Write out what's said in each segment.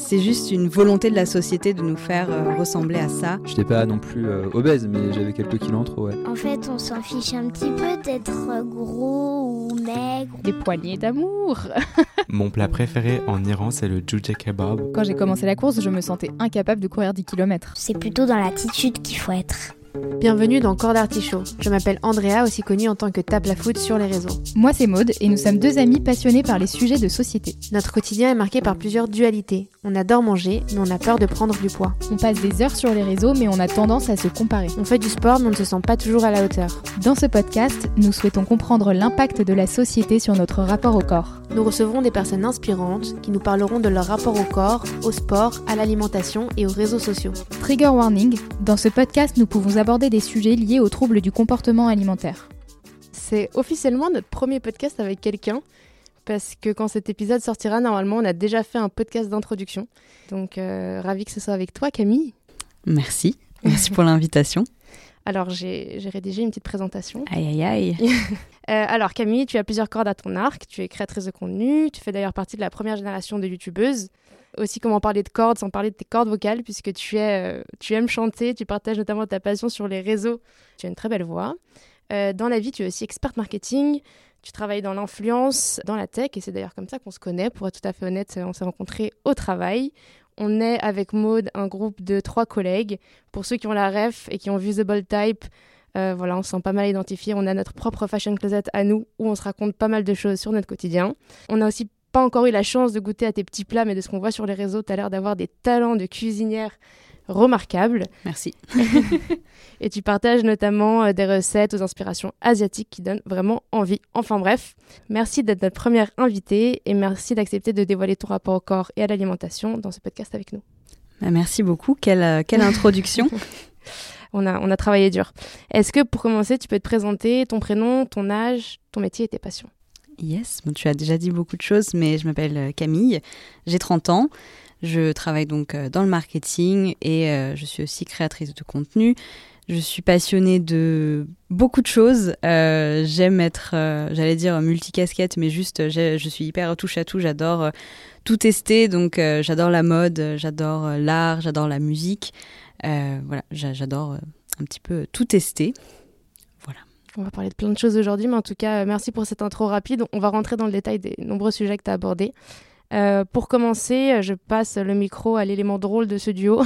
c'est juste une volonté de la société de nous faire euh, ressembler à ça. J'étais pas non plus euh, obèse, mais j'avais quelques kilos en trop, ouais. En fait, on s'en fiche un petit peu d'être gros ou maigre. Des poignées d'amour. Mon plat préféré en Iran, c'est le jujja kebab. Quand j'ai commencé la course, je me sentais incapable de courir 10 km. C'est plutôt dans l'attitude qu'il faut être. Bienvenue dans Corps d'Artichaut. Je m'appelle Andrea, aussi connue en tant que Tape la Foot sur les réseaux. Moi, c'est Maude et nous sommes deux amis passionnés par les sujets de société. Notre quotidien est marqué par plusieurs dualités. On adore manger, mais on a peur de prendre du poids. On passe des heures sur les réseaux, mais on a tendance à se comparer. On fait du sport, mais on ne se sent pas toujours à la hauteur. Dans ce podcast, nous souhaitons comprendre l'impact de la société sur notre rapport au corps. Nous recevrons des personnes inspirantes qui nous parleront de leur rapport au corps, au sport, à l'alimentation et aux réseaux sociaux. Trigger warning, dans ce podcast, nous pouvons aborder des sujets liés aux troubles du comportement alimentaire. C'est officiellement notre premier podcast avec quelqu'un, parce que quand cet épisode sortira, normalement, on a déjà fait un podcast d'introduction. Donc, euh, ravi que ce soit avec toi, Camille. Merci. Merci pour l'invitation. Alors, j'ai rédigé une petite présentation. Aïe, aïe, aïe. Euh, alors, Camille, tu as plusieurs cordes à ton arc. Tu es créatrice de contenu. Tu fais d'ailleurs partie de la première génération de youtubeuses. Aussi, comment parler de cordes sans parler de tes cordes vocales, puisque euh, tu aimes chanter. Tu partages notamment ta passion sur les réseaux. Tu as une très belle voix. Euh, dans la vie, tu es aussi experte marketing. Tu travailles dans l'influence, dans la tech, et c'est d'ailleurs comme ça qu'on se connaît. Pour être tout à fait honnête, on s'est rencontrés au travail. On est avec Maude un groupe de trois collègues. Pour ceux qui ont la ref et qui ont Bold Type, euh, voilà, on se sent pas mal identifié. On a notre propre fashion closet à nous où on se raconte pas mal de choses sur notre quotidien. On a aussi pas encore eu la chance de goûter à tes petits plats, mais de ce qu'on voit sur les réseaux, tu as l'air d'avoir des talents de cuisinière remarquables. Merci. Et tu partages notamment euh, des recettes aux inspirations asiatiques qui donnent vraiment envie. Enfin bref, merci d'être notre première invitée et merci d'accepter de dévoiler ton rapport au corps et à l'alimentation dans ce podcast avec nous. Bah, merci beaucoup. Quelle, euh, quelle introduction. On a, on a travaillé dur. Est-ce que pour commencer, tu peux te présenter ton prénom, ton âge, ton métier et tes passions? Yes, bon, tu as déjà dit beaucoup de choses, mais je m'appelle euh, Camille, j'ai 30 ans, je travaille donc euh, dans le marketing et euh, je suis aussi créatrice de contenu. Je suis passionnée de beaucoup de choses. J'aime être, j'allais dire multicasquette, mais juste, je suis hyper touche à tout. J'adore tout tester, donc j'adore la mode, j'adore l'art, j'adore la musique. Voilà, j'a- j'adore un petit peu tout tester. On va parler de plein de choses aujourd'hui, mais en tout cas, euh, merci pour cette intro rapide. On va rentrer dans le détail des nombreux sujets que tu as abordés. Euh, pour commencer, euh, je passe le micro à l'élément drôle de ce duo.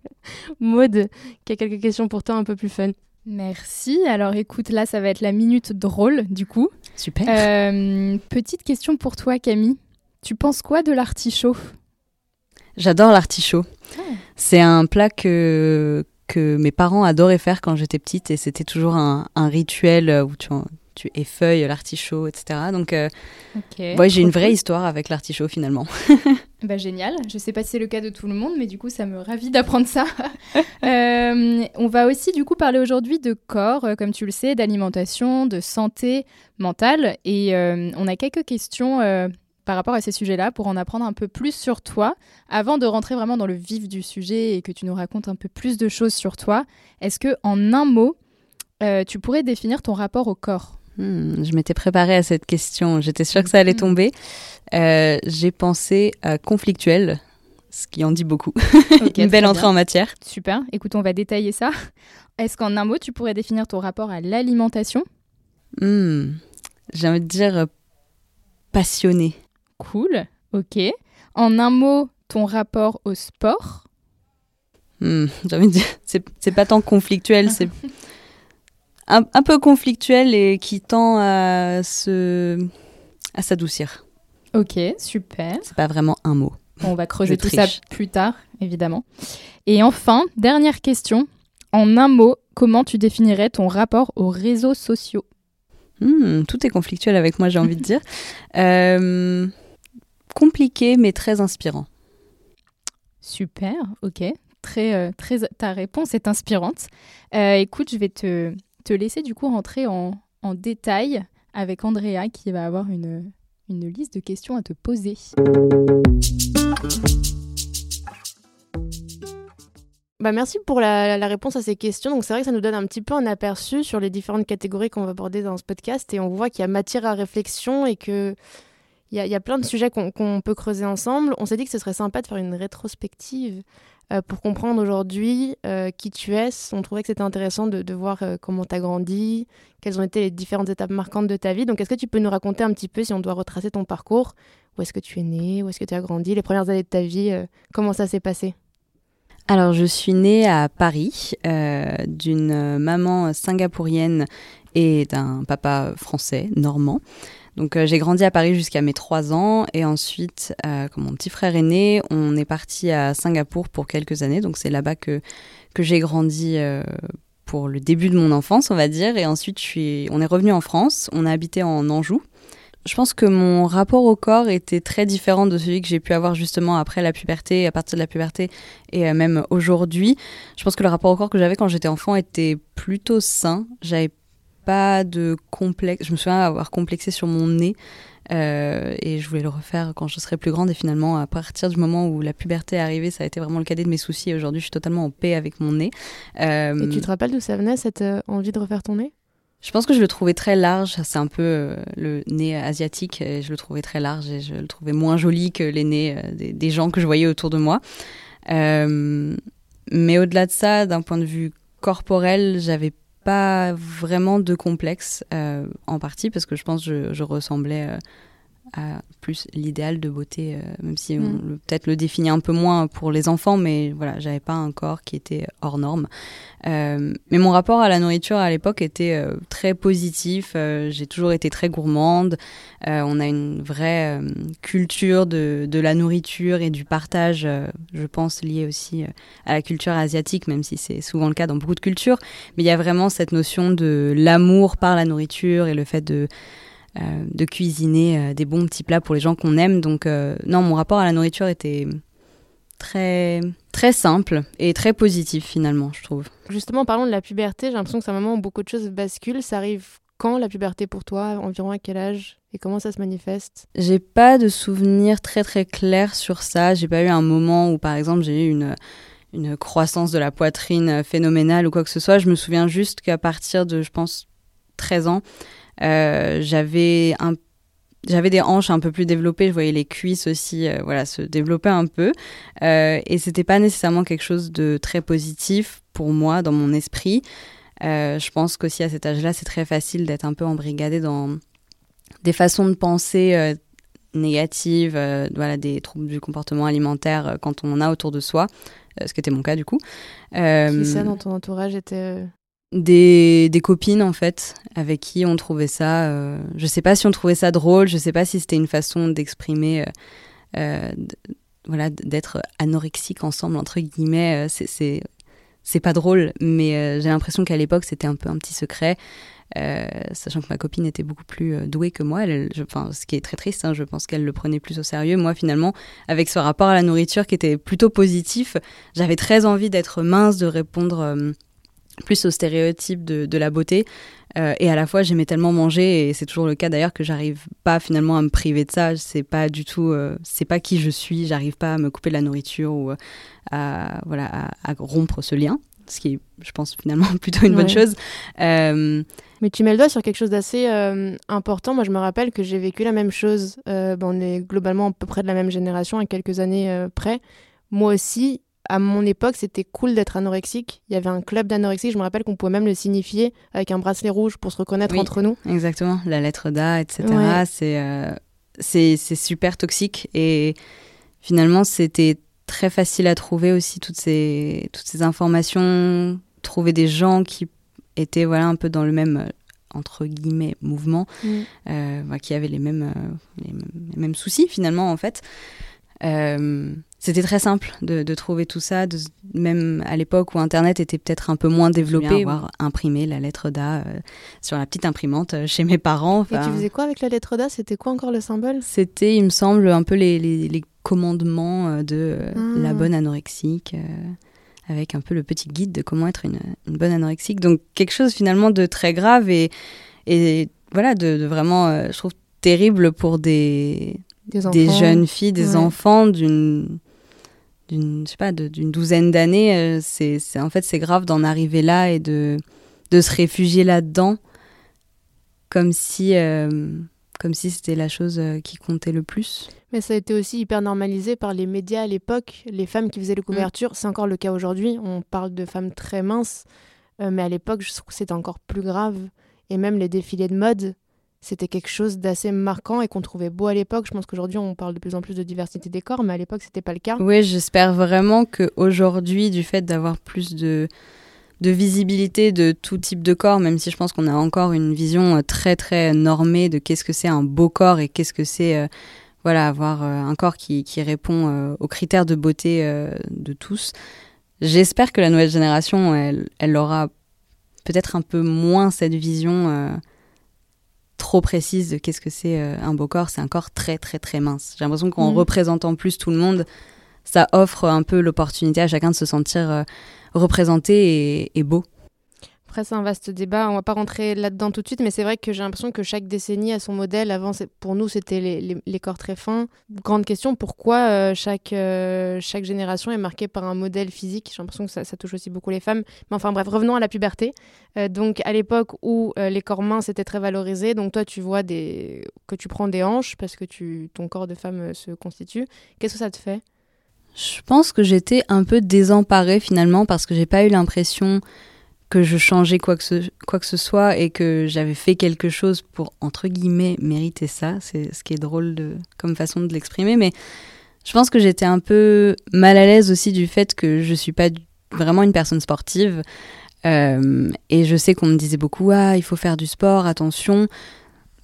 Maude, qui a quelques questions pour toi un peu plus fun. Merci. Alors écoute, là, ça va être la minute drôle, du coup. Super. Euh, petite question pour toi, Camille. Tu penses quoi de l'artichaut? J'adore l'artichaut. Ah. C'est un plat que, que mes parents adoraient faire quand j'étais petite et c'était toujours un, un rituel où tu, tu effeuilles l'artichaut, etc. Donc, euh, ouais, j'ai une vraie histoire avec l'artichaut finalement. Bah, génial. Je sais pas si c'est le cas de tout le monde, mais du coup, ça me ravit d'apprendre ça. Euh, on va aussi, du coup, parler aujourd'hui de corps, euh, comme tu le sais, d'alimentation, de santé mentale. Et euh, on a quelques questions euh, par rapport à ces sujets-là pour en apprendre un peu plus sur toi. Avant de rentrer vraiment dans le vif du sujet et que tu nous racontes un peu plus de choses sur toi, est-ce que, en un mot, euh, tu pourrais définir ton rapport au corps? Hmm, je m'étais préparée à cette question. J'étais sûre que ça allait Mhm. tomber. Euh, j'ai pensé à conflictuel, ce qui en dit beaucoup. Une belle entrée bien. en matière. Super. Écoute, on va détailler ça. Est-ce qu'en un mot, tu pourrais définir ton rapport à l'alimentation? Hmm, J'ai envie de dire euh, passionné. Cool, ok. En un mot, ton rapport au sport Hmm, J'ai envie de dire, c'est pas tant conflictuel, c'est un, un peu conflictuel et qui tend à se à s'adoucir. Ok, super. C'est pas vraiment un mot. On va creuser tout ça plus tard, évidemment. Et enfin, dernière question. En un mot, comment tu définirais ton rapport aux réseaux sociaux? Hmm, tout est conflictuel avec moi, j'ai envie de dire. Euh, compliqué mais très inspirant. Super, ok. Très, euh, très, ta réponse est inspirante. Euh, écoute, je vais te, te laisser du coup rentrer en, en détail avec Andrea qui va avoir une, une liste de questions à te poser. Bah, merci pour la, la réponse à ces questions. Donc c'est vrai que ça nous donne un petit peu un aperçu sur les différentes catégories qu'on va aborder dans ce podcast et on voit qu'il y a matière à réflexion et que Il y, a- il y a plein de sujets qu'on peut creuser ensemble. On s'est dit que ce serait sympa de faire une rétrospective euh, pour comprendre aujourd'hui euh, qui tu es. On trouvait que c'était intéressant de, de voir euh, comment tu as grandi, quelles ont été les différentes étapes marquantes de ta vie. Donc, est-ce que tu peux nous raconter un petit peu, si on doit retracer ton parcours, où est-ce que tu es né, où est-ce que tu as grandi, les premières années de ta vie, euh, comment ça s'est passé? Alors, je suis née à Paris euh, d'une maman singapourienne et d'un papa français, normand. Donc, euh, j'ai grandi à Paris jusqu'à mes 3 ans. Et ensuite, euh, quand mon petit frère est né, on est parti à Singapour pour quelques années. Donc, c'est là-bas que, que j'ai grandi euh, pour le début de mon enfance, on va dire. Et ensuite, on est revenu en France. On a habité en Anjou. Je pense que mon rapport au corps était très différent de celui que j'ai pu avoir justement après la puberté, à partir de la puberté et euh, même aujourd'hui. Je pense que le rapport au corps que j'avais quand j'étais enfant était plutôt sain. J'avais pas de complexe. Je me souviens avoir complexé sur mon nez euh, et je voulais le refaire quand je serais plus grande. Et finalement, à partir du moment où la puberté est arrivée, ça a été vraiment le cadet de mes soucis. Et aujourd'hui, je suis totalement en paix avec mon nez. Euh, Et tu te rappelles d'où ça venait, cette euh, envie de refaire ton nez? Je pense que je le trouvais très large. C'est un peu le nez asiatique. Et je le trouvais très large et je le trouvais moins joli que les nez des, des gens que je voyais autour de moi. Mais au-delà de ça, d'un point de vue corporel, j'avais pas vraiment de complexe euh, en partie parce que je pense que je, je ressemblais euh, à plus l'idéal de beauté, euh, même si on Mm. peut-être le définit un peu moins pour les enfants, mais voilà, j'avais pas un corps qui était hors norme. Euh, mais mon rapport à la nourriture à l'époque était euh, très positif. J'ai toujours été très gourmande. On a une vraie culture de, de la nourriture et du partage, je pense, liée aussi à la culture asiatique, même si c'est souvent le cas dans beaucoup de cultures. Mais il y a vraiment cette notion de l'amour par la nourriture et le fait de de cuisiner euh, des bons petits plats pour les gens qu'on aime. Donc euh, non, mon rapport à la nourriture était très très simple et très positif finalement, je trouve. Justement, parlons de la puberté. J'ai l'impression que c'est un moment où beaucoup de choses basculent. Ça arrive quand la puberté pour toi? Environ à quel âge? Et comment ça se manifeste? J'ai pas de souvenir très très clair sur ça. J'ai pas eu un moment où par exemple j'ai eu une une croissance de la poitrine phénoménale ou quoi que ce soit. Je me souviens juste qu'à partir de, je pense, 13 ans, euh, j'avais un j'avais des hanches un peu plus développées, je voyais les cuisses aussi euh, voilà, se développer un peu. Euh, et c'était pas nécessairement quelque chose de très positif pour moi dans mon esprit. Euh, je pense qu'aussi à cet âge-là, c'est très facile d'être un peu embrigadé dans des façons de penser euh, négatives, euh, voilà, des troubles du comportement alimentaire euh, quand on en a autour de soi, euh, ce qui était mon cas du coup. Euh, Qui ça dans ton entourage était euh, des, copines en fait avec qui on trouvait ça euh, je sais pas si on trouvait ça drôle je sais pas si c'était une façon d'exprimer euh, euh, voilà d'être anorexique ensemble entre guillemets euh, c'est c'est c'est pas drôle mais j'ai l'impression qu'à l'époque c'était un peu un petit secret sachant que ma copine était beaucoup plus douée que moi, elle, je, enfin, ce qui est très triste, hein, je pense qu'elle le prenait plus au sérieux. Moi, finalement, avec ce rapport à la nourriture qui était plutôt positif, j'avais très envie d'être mince, de répondre plus aux stéréotypes de, de la beauté. Euh, et à la fois, j'aimais tellement manger, et c'est toujours le cas d'ailleurs que j'arrive pas finalement à me priver de ça. C'est pas du tout, euh, c'est pas qui je suis. J'arrive pas à me couper de la nourriture ou euh, à voilà à, à rompre ce lien, ce qui est, je pense, finalement plutôt une bonne chose. Euh, Mais tu mets le doigt sur quelque chose d'assez important. Moi, je me rappelle que j'ai vécu la même chose. Ben, on est globalement à peu près de la même génération, à quelques années près. Moi aussi, à mon époque, c'était cool d'être anorexique. Il y avait un club d'anorexie. Je me rappelle qu'on pouvait même le signifier avec un bracelet rouge pour se reconnaître Oui. entre nous. Exactement, la lettre d'A, etc. Ouais. C'est euh, c'est super toxique et finalement c'était très facile à trouver aussi toutes ces toutes ces informations, trouver des gens qui étaient voilà un peu dans le même euh, entre guillemets mouvement, euh, bah, qui avaient les mêmes euh, les, mêmes- les mêmes soucis finalement en fait. Euh, c'était très simple de, de trouver tout ça, de, même à l'époque où Internet était peut-être un peu moins développé, avoir imprimé la lettre d'A euh, sur la petite imprimante euh, chez mes parents. Et tu faisais quoi avec la lettre d'A? C'était quoi encore le symbole? C'était, il me semble, un peu les, les, les commandements euh, de euh, Ah. la bonne anorexique, euh, avec un peu le petit guide de comment être une, une bonne anorexique. Donc quelque chose finalement de très grave et, et voilà, de, de vraiment, je trouve, terrible pour des, Des enfants des jeunes filles, des Ouais. enfants d'une d'une je sais pas d'une douzaine d'années euh, c'est c'est- en fait c'est grave d'en arriver là et de de se réfugier là-dedans comme si euh, comme si c'était la chose euh, qui comptait le plus. Mais ça a été aussi hyper normalisé par les médias à l'époque. Les femmes qui faisaient les couvertures, c'est encore le cas aujourd'hui. On parle de femmes très minces, euh, mais à l'époque, je trouve que c'était encore plus grave. Et même les défilés de mode, c'était quelque chose d'assez marquant et qu'on trouvait beau à l'époque. Je pense qu'aujourd'hui, on parle de plus en plus de diversité des corps, mais à l'époque, c'était pas le cas. Oui, j'espère vraiment qu'aujourd'hui, du fait d'avoir plus de, de visibilité de tout type de corps, même si je pense qu'on a encore une vision euh, très très normée de qu'est-ce que c'est un beau corps et qu'est-ce que c'est euh, voilà avoir euh, un corps qui, qui répond aux critères de beauté de tous. J'espère que la nouvelle génération, elle, elle aura peut-être un peu moins cette vision trop précise de qu'est-ce que c'est euh, un beau corps. C'est un corps très très très mince. J'ai l'impression qu'en Mhm. représentant plus tout le monde, ça offre un peu l'opportunité à chacun de se sentir euh, représenté et, et beau. Après, c'est un vaste débat. On va pas rentrer là-dedans tout de suite, mais c'est vrai que j'ai l'impression que chaque décennie a son modèle. Avant, pour nous, c'était les, corps très fins. Grande question, pourquoi euh, chaque, euh, chaque génération est marquée par un modèle physique? J'ai l'impression que ça, touche aussi beaucoup les femmes. Mais enfin, bref, revenons à la puberté. Euh, donc, à l'époque où les corps minces étaient très valorisés, donc toi, tu vois que tu prends des hanches parce que ton corps de femme se constitue. Qu'est-ce que ça te fait? Je pense que j'étais un peu désemparée finalement parce que j'ai pas eu l'impression que je changeais quoi que ce, quoi que ce soit et que j'avais fait quelque chose pour, entre guillemets, mériter ça. C'est ce qui est drôle de, comme façon de l'exprimer. Mais je pense que j'étais un peu mal à l'aise aussi du fait que je suis pas vraiment une personne sportive. Euh, et je sais qu'on me disait beaucoup, ah, il faut faire du sport, attention.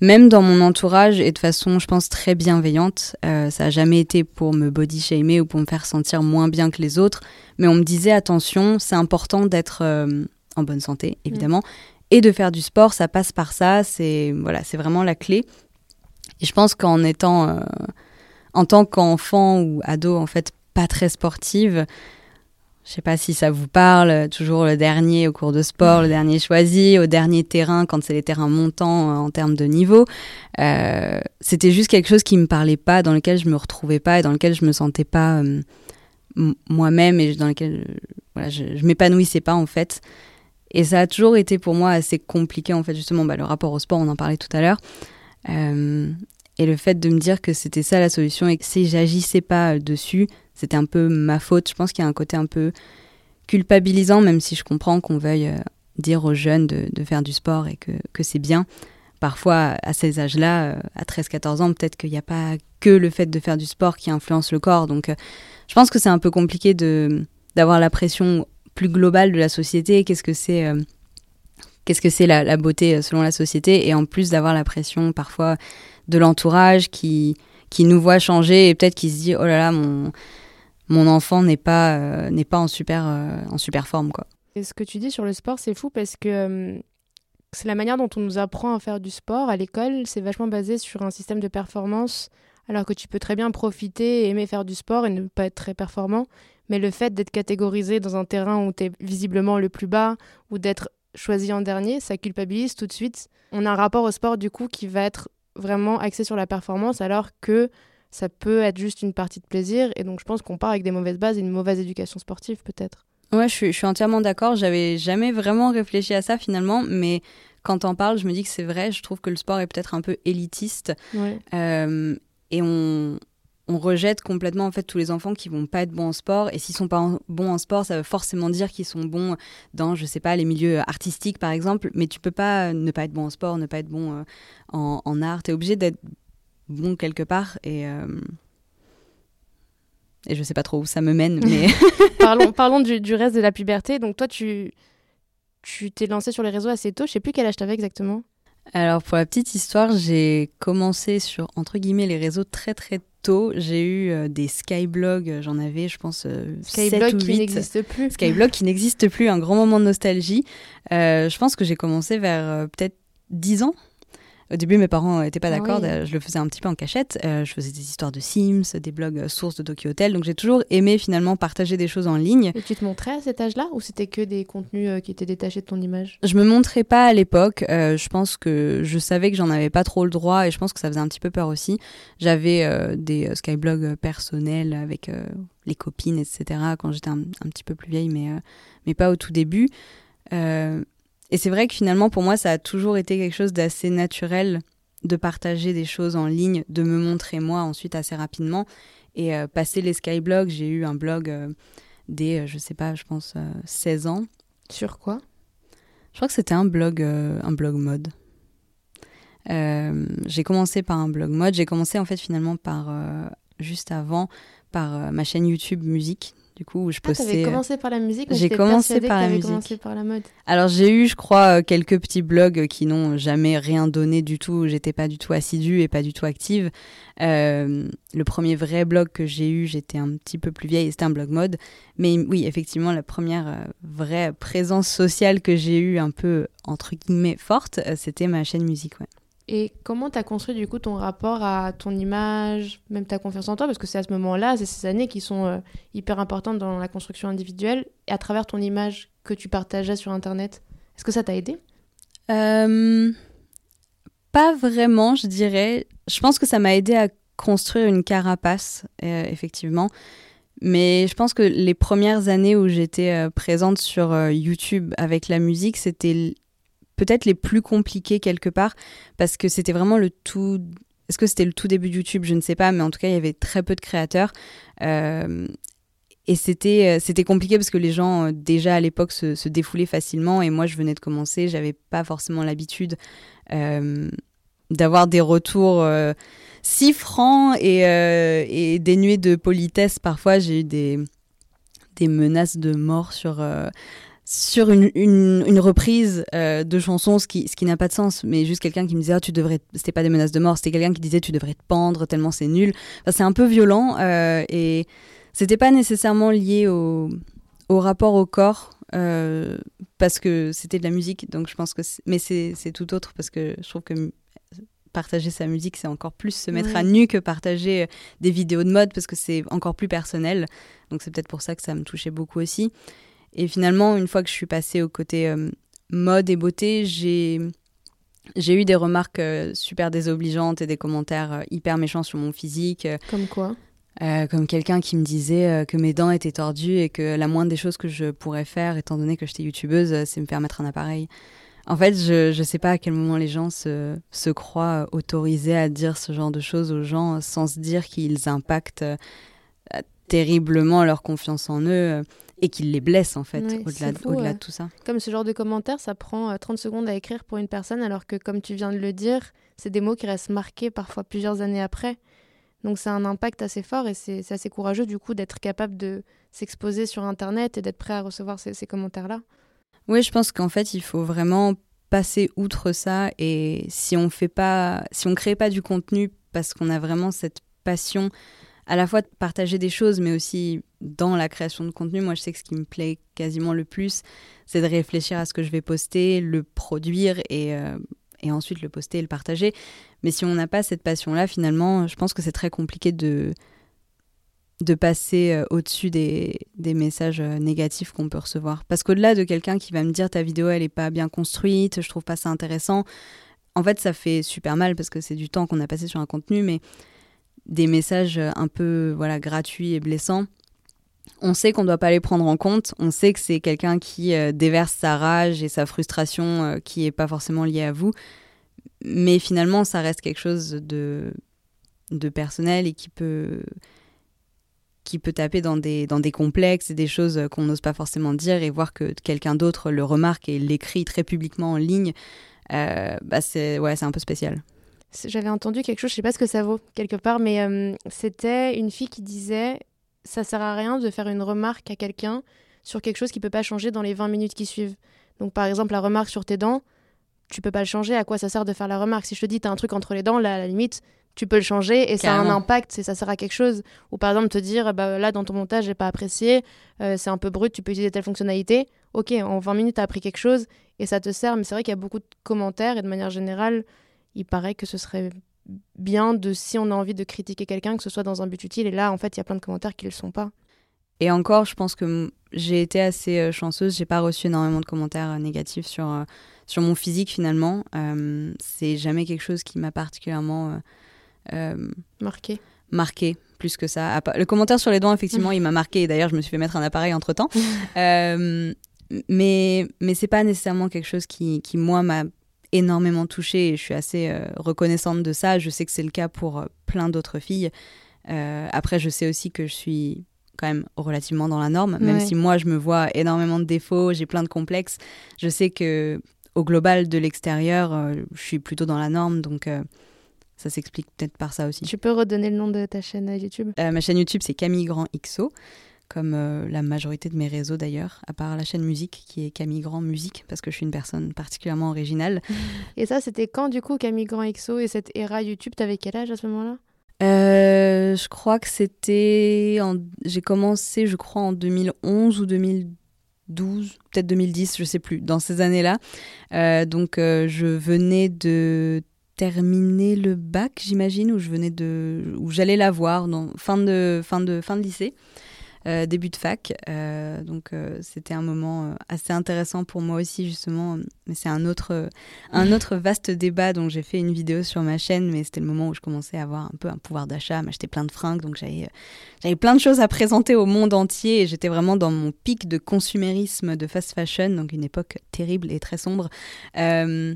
Même dans mon entourage et de façon, je pense, très bienveillante. Euh, ça n'a jamais été pour me body shamer ou pour me faire sentir moins bien que les autres. Mais on me disait, attention, c'est important d'être euh, en bonne santé, évidemment. Et de faire du sport, ça passe par ça. C'est voilà, c'est vraiment la clé. Et je pense qu'en étant, euh, en tant qu'enfant ou ado, en fait, pas très sportive, je sais pas si ça vous parle, toujours le dernier au cours de sport, le dernier choisi, au dernier terrain quand c'est les terrains montants euh, en termes de niveau. Euh, c'était juste quelque chose qui me parlait pas, dans lequel je me retrouvais pas et dans lequel je me sentais pas euh, moi-même et dans lequel voilà, je, je m'épanouissais pas en fait. Et ça a toujours été pour moi assez compliqué en fait justement bah, le rapport au sport, on en parlait tout à l'heure. Euh, et le fait de me dire que c'était ça la solution et que si j'agissais pas euh, dessus, c'était un peu ma faute. Je pense qu'il y a un côté un peu culpabilisant, même si je comprends qu'on veuille euh, dire aux jeunes de, faire du sport et que, que c'est bien. Parfois, à ces âges-là, à 13-14 ans, peut-être qu'il n'y a pas que le fait de faire du sport qui influence le corps. Donc, je pense que c'est un peu compliqué d'avoir la pression plus globale de la société. Qu'est-ce que c'est euh, Qu'est-ce que c'est la, la beauté euh, selon la société Et en plus d'avoir la pression parfois de l'entourage qui, qui nous voit changer et peut-être qui se dit oh là là mon, mon enfant n'est pas, euh, n'est pas en super, en super forme quoi. Et ce que tu dis sur le sport, c'est fou parce que c'est la manière dont on nous apprend à faire du sport à l'école. C'est vachement basé sur un système de performance, alors que tu peux très bien profiter et aimer faire du sport et ne pas être très performant. Mais le fait d'être catégorisé dans un terrain où tu es visiblement le plus bas ou d'être choisi en dernier, ça culpabilise tout de suite. On a un rapport au sport du coup qui va être vraiment axé sur la performance alors que ça peut être juste une partie de plaisir. Et donc je pense qu'on part avec des mauvaises bases et une mauvaise éducation sportive peut-être. Ouais, je suis, je suis entièrement d'accord. J'avais jamais vraiment réfléchi à ça finalement, mais quand t'en parles, je me dis que c'est vrai. Je trouve que le sport est peut-être un peu élitiste Ouais. euh, et on, on rejette complètement en fait tous les enfants qui vont pas être bons en sport. Et s'ils sont pas en- bons en sport, ça veut forcément dire qu'ils sont bons dans, je sais pas, les milieux artistiques par exemple. Mais tu peux pas ne pas être bon en sport, ne pas être bon euh, en, en art. T'es obligé d'être bon quelque part et euh, et je sais pas trop où ça me mène, mais parlons parlons du, du reste de la puberté. Donc toi, tu tu t'es lancé sur les réseaux assez tôt. Je sais plus quel âge t'avais exactement. Alors pour la petite histoire, j'ai commencé sur entre guillemets les réseaux très très tôt. J'ai eu euh, des skyblogs, j'en avais je pense euh, Skyblog ou qui 8. n'existe plus. Skyblog qui n'existe plus, un grand moment de nostalgie. Euh, je pense que j'ai commencé vers euh, peut-être 10 ans. Au début, mes parents n'étaient pas Ah d'accord. oui. euh, Je le faisais un petit peu en cachette. Euh, je faisais des histoires de Sims, des blogs euh, sources de Tokyo Hotel. Donc j'ai toujours aimé finalement partager des choses en ligne. Et tu te montrais à cet âge-là ou c'était que des contenus euh, qui étaient détachés de ton image? Je me montrais pas à l'époque. euh, je pense que je savais que j'en avais pas trop le droit et je pense que ça faisait un petit peu peur aussi. J'avais des skyblogs personnels avec les copines, etc. quand j'étais un, un petit peu plus vieille, mais, mais pas au tout début. Euh, et c'est vrai que finalement, pour moi, ça a toujours été quelque chose d'assez naturel de partager des choses en ligne, de me montrer moi ensuite assez rapidement. Et euh, passer les skyblogs, j'ai eu un blog euh, dès, euh, je sais pas, je pense 16 ans. Sur quoi? Je crois que c'était un blog, un blog mode. j'ai commencé par un blog mode. J'ai commencé en fait finalement par juste avant par ma chaîne YouTube musique du coup, où je Ah, postais. t'avais commencé par la musique, j'ai commencé par la musique. commencé par la mode? Alors j'ai eu, je crois, euh, quelques petits blogs qui n'ont jamais rien donné du tout. J'étais pas du tout assidue et pas du tout active. Euh, le premier vrai blog que j'ai eu, j'étais un petit peu plus vieille, c'était un blog mode. Mais oui, effectivement, la première vraie présence sociale que j'ai eue, un peu entre guillemets forte, c'était ma chaîne musique. Ouais. Et comment t'as construit du coup ton rapport à ton image, même ta confiance en toi? Parce que c'est à ce moment-là, c'est ces années qui sont euh, hyper importantes dans la construction individuelle et à travers ton image que tu partageais sur Internet. Est-ce que ça t'a aidé? Euh, pas vraiment, je dirais. Je pense que ça m'a aidé à construire une carapace, euh, effectivement. Mais je pense que les premières années où j'étais présente sur YouTube avec la musique, c'était peut-être les plus compliquées quelque part, parce que c'était vraiment le tout... Est-ce que c'était le tout début de YouTube? Je ne sais pas, mais en tout cas, il y avait très peu de créateurs. Euh, et c'était euh, c'était compliqué parce que les gens, euh, déjà à l'époque, se, défoulaient facilement. Et moi, je venais de commencer, j'avais pas forcément l'habitude d'avoir des retours si francs et, dénués de politesse. Parfois, j'ai eu des, des menaces de mort sur, sur une, une, une reprise euh, de chansons, ce qui, ce qui n'a pas de sens. Mais juste quelqu'un qui me disait, ah, tu devrais. C'était pas des menaces de mort, c'était quelqu'un qui disait, tu devrais te pendre tellement c'est nul. Enfin, c'est un peu violent euh, et c'était pas nécessairement lié au, au rapport au corps. euh, parce que c'était de la musique, donc je pense que. c'est- Mais c'est c'est tout autre parce que je trouve que partager sa musique, c'est encore plus se mettre Ouais. à nu que partager des vidéos de mode parce que c'est encore plus personnel. Donc c'est peut-être pour ça que ça me touchait beaucoup aussi. Et finalement, une fois que je suis passée au côté euh, mode et beauté, j'ai j'ai eu des remarques euh, super désobligeantes et des commentaires euh, hyper méchants sur mon physique. Comme quoi comme quelqu'un qui me disait que mes dents étaient tordues et que la moindre des choses que je pourrais faire, étant donné que j'étais youtubeuse, c'est me faire mettre un appareil. En fait, je ne sais pas à quel moment les gens se, se croient autorisés à dire ce genre de choses aux gens sans se dire qu'ils impactent terriblement leur confiance en eux et qu'ils les blessent en fait, Ouais, au-delà de- ouais. de tout ça. Comme ce genre de commentaires, ça prend euh, 30 secondes à écrire pour une personne, alors que, comme tu viens de le dire, c'est des mots qui restent marqués parfois plusieurs années après. Donc, c'est un impact assez fort et c'est c'est assez courageux, du coup, d'être capable de s'exposer sur Internet et d'être prêt à recevoir ces, ces commentaires-là. Oui, je pense qu'en fait, il faut vraiment passer outre ça et si on fait pas, si on crée pas du contenu parce qu'on a vraiment cette passion à la fois de partager des choses, mais aussi dans la création de contenu. Moi, je sais que ce qui me plaît quasiment le plus, c'est de réfléchir à ce que je vais poster, le produire et, euh, ensuite le poster et le partager. Mais si on n'a pas cette passion-là, finalement, je pense que c'est très compliqué de, de passer euh, au-dessus des, des messages euh, négatifs qu'on peut recevoir. Parce qu'au-delà de quelqu'un qui va me dire ta vidéo elle est pas bien construite, je trouve pas ça intéressant, en fait ça fait super mal parce que c'est du temps qu'on a passé sur un contenu, mais des messages un peu voilà gratuits et blessants, on sait qu'on ne doit pas les prendre en compte, on sait que c'est quelqu'un qui euh, déverse sa rage et sa frustration euh, qui est pas forcément liée à vous, mais finalement ça reste quelque chose de, personnel et qui peut qui peut taper dans des, dans des complexes et des choses qu'on n'ose pas forcément dire et voir que quelqu'un d'autre le remarque et l'écrit très publiquement en ligne, euh, bah c'est ouais, un peu spécial. J'avais entendu quelque chose, je sais pas ce que ça vaut quelque part, mais c'était une fille qui disait ça sert à rien de faire une remarque à quelqu'un sur quelque chose qui peut pas changer dans les 20 minutes qui suivent. Donc par exemple la remarque sur tes dents, tu peux pas le changer, à quoi ça sert de faire la remarque? Si je te dis t'as un truc entre les dents, là à la limite, tu peux le changer et ça a un impact, c'est- ça sert à quelque chose. Ou par exemple te dire bah là dans ton montage j'ai pas apprécié, euh, c'est un peu brut, tu peux utiliser telle fonctionnalité. Ok, en 20 minutes t'as appris quelque chose et ça te sert, mais c'est vrai qu'il y a beaucoup de commentaires et de manière générale il paraît que ce serait bien de, si on a envie de critiquer quelqu'un, que ce soit dans un but utile. Et là, en fait, il y a plein de commentaires qui ne le sont pas. Et encore, je pense que j'ai été assez euh, chanceuse, j'ai pas reçu énormément de commentaires euh, négatifs sur, euh, sur mon physique finalement. Euh, c'est jamais quelque chose qui m'a particulièrement Marqué. marqué plus que ça. Le commentaire sur les dents, effectivement, il m'a marqué. D'ailleurs, je me suis fait mettre un appareil entre temps. mais mais c'est pas nécessairement quelque chose qui, qui moi, m'a énormément touchée et je suis assez euh, reconnaissante de ça. Je sais que c'est le cas pour euh, plein d'autres filles. Euh, après, je sais aussi que je suis quand même relativement dans la norme, même Ouais. si moi je me vois énormément de défauts, j'ai plein de complexes. Je sais que au global de l'extérieur, je suis plutôt dans la norme, donc ça s'explique peut-être par ça aussi. Tu peux redonner le nom de ta chaîne YouTube? Ma chaîne YouTube, c'est Camille Grand XO, comme euh, la majorité de mes réseaux d'ailleurs, à part la chaîne musique qui est Camille Grand Musique, parce que je suis une personne particulièrement originale. Et ça, c'était quand du coup Camille Grand XO et cette era YouTube? T'avais quel âge à ce moment-là? Euh, je crois que c'était. en- J'ai commencé, je crois, en 2011 ou 2012, peut-être 2010, je sais plus, dans ces années-là. Euh, donc, euh, je venais de terminer le bac, j'imagine, où je venais de, où j'allais la voir, dans fin de fin de fin de lycée, euh, début de fac. Euh, donc, euh, c'était un moment euh, assez intéressant pour moi aussi, justement. Mais c'est un autre un autre vaste débat dont j'ai fait une vidéo sur ma chaîne, mais c'était le moment où je commençais à avoir un peu un pouvoir d'achat, m'acheter plein de fringues, donc j'avais, euh, j'avais plein de choses à présenter au monde entier et j'étais vraiment dans mon pic de consumérisme de fast fashion, donc une époque terrible et très sombre, euh,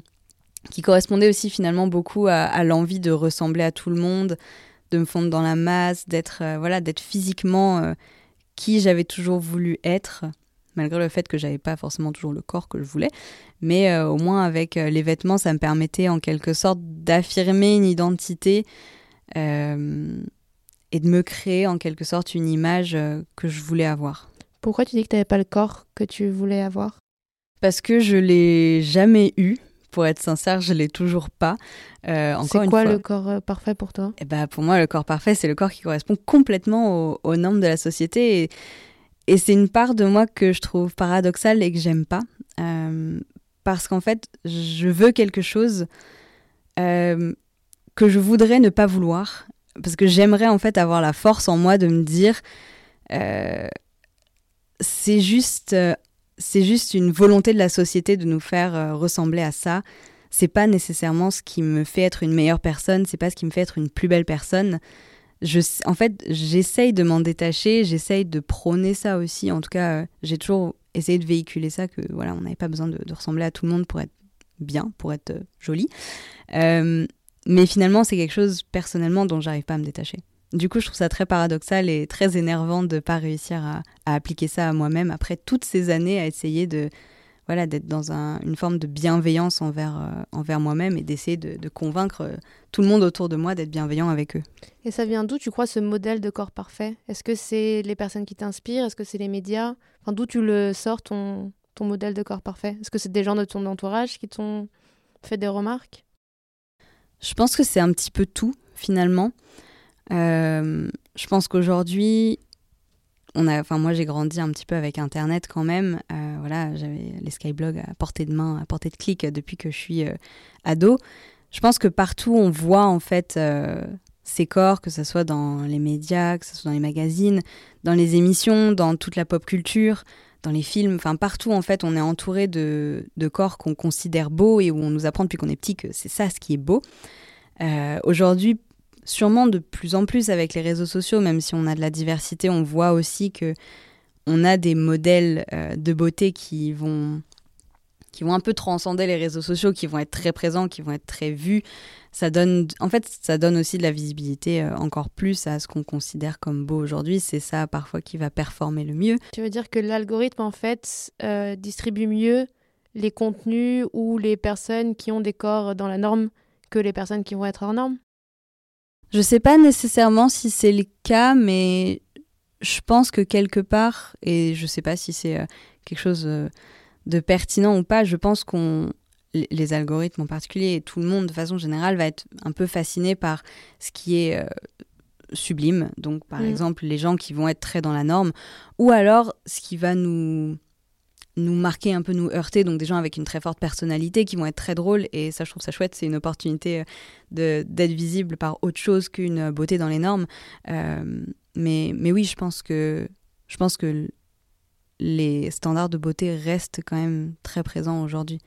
qui correspondait aussi finalement beaucoup à, l'envie de ressembler à tout le monde, de me fondre dans la masse, d'être euh, voilà, d'être physiquement euh, qui j'avais toujours voulu être, malgré le fait que j'avais pas forcément toujours le corps que je voulais. Mais euh, au moins avec euh, les vêtements, ça me permettait en quelque sorte d'affirmer une identité euh, et de me créer en quelque sorte une image que je voulais avoir. Pourquoi tu dis que t'avais pas le corps que tu voulais avoir? Parce que je l'ai jamais eu. Pour être sincère, je l'ai toujours pas. Euh, encore C'est quoi le corps euh, parfait pour toi? Eh ben, pour moi, le corps parfait, c'est le corps qui correspond complètement aux, aux normes de la société. Et, et c'est une part de moi que je trouve paradoxale et que j'aime pas. Euh, parce qu'en fait, je veux quelque chose euh, que je voudrais ne pas vouloir. Parce que j'aimerais en fait avoir la force en moi de me dire c'est juste, c'est juste une volonté de la société de nous faire euh, ressembler à ça c'est pas nécessairement ce qui me fait être une meilleure personne, c'est pas ce qui me fait être une plus belle personne. En fait, j'essaye de m'en détacher, j'essaye de prôner ça aussi. En tout cas, euh, j'ai toujours essayé de véhiculer ça que voilà, on n'avait pas besoin de, ressembler à tout le monde pour être bien, pour être euh, jolie. Euh, mais finalement, c'est quelque chose personnellement dont j'arrive pas à me détacher. Du coup, je trouve ça très paradoxal et très énervant de pas réussir à, à appliquer ça à moi-même après toutes ces années à essayer de voilà, d'être dans un- une forme de bienveillance envers, euh, envers moi-même et d'essayer de, de convaincre euh, tout le monde autour de moi d'être bienveillant avec eux. Et ça vient d'où, tu crois, ce modèle de corps parfait? Est-ce que c'est les personnes qui t'inspirent? Est-ce que c'est les médias? Enfin, D'où tu le sors, ton, ton modèle de corps parfait? Est-ce que c'est des gens de ton entourage qui t'ont fait des remarques? Je pense que c'est un petit peu tout, finalement. Euh, je pense qu'aujourd'hui, enfin moi j'ai grandi un petit peu avec Internet quand même. Euh, voilà, j'avais les skyblogs à portée de main, à portée de clic depuis que je suis euh, ado. Je pense que partout on voit en fait ces corps, que ce soit dans les médias, que ce soit dans les magazines, dans les émissions, dans toute la pop culture, dans les films. Enfin partout en fait on est entouré de, corps qu'on considère beaux et où on nous apprend depuis qu'on est petit que c'est ça ce qui est beau. Aujourd'hui, sûrement de plus en plus avec les réseaux sociaux, même si on a de la diversité, on voit aussi que on a des modèles euh, de beauté qui vont qui vont un peu transcender les réseaux sociaux, qui vont être très présents, qui vont être très vus. Ça donne, en fait, ça donne aussi de la visibilité euh, encore plus à ce qu'on considère comme beau aujourd'hui. C'est ça parfois qui va performer le mieux. Tu veux dire que l'algorithme, en fait, euh, distribue mieux les contenus ou les personnes qui ont des corps dans la norme que les personnes qui vont être hors norme? Je sais pas nécessairement si c'est le cas, mais je pense que quelque part, et je sais pas si c'est euh, quelque chose euh, de pertinent ou pas, je pense qu'on les- algorithmes en particulier et tout le monde de façon générale va être un peu fasciné par ce qui est euh, sublime. Donc par Mm. exemple les gens qui vont être très dans la norme, ou alors ce qui va nous nous marquer un peu, nous heurter, donc des gens avec une très forte personnalité qui vont être très drôles, et ça je trouve ça chouette, c'est une opportunité euh, d'être visible par autre chose qu'une beauté dans les normes. Euh, mais, mais oui, je pense que, je pense que les standards de beauté restent quand même très présents aujourd'hui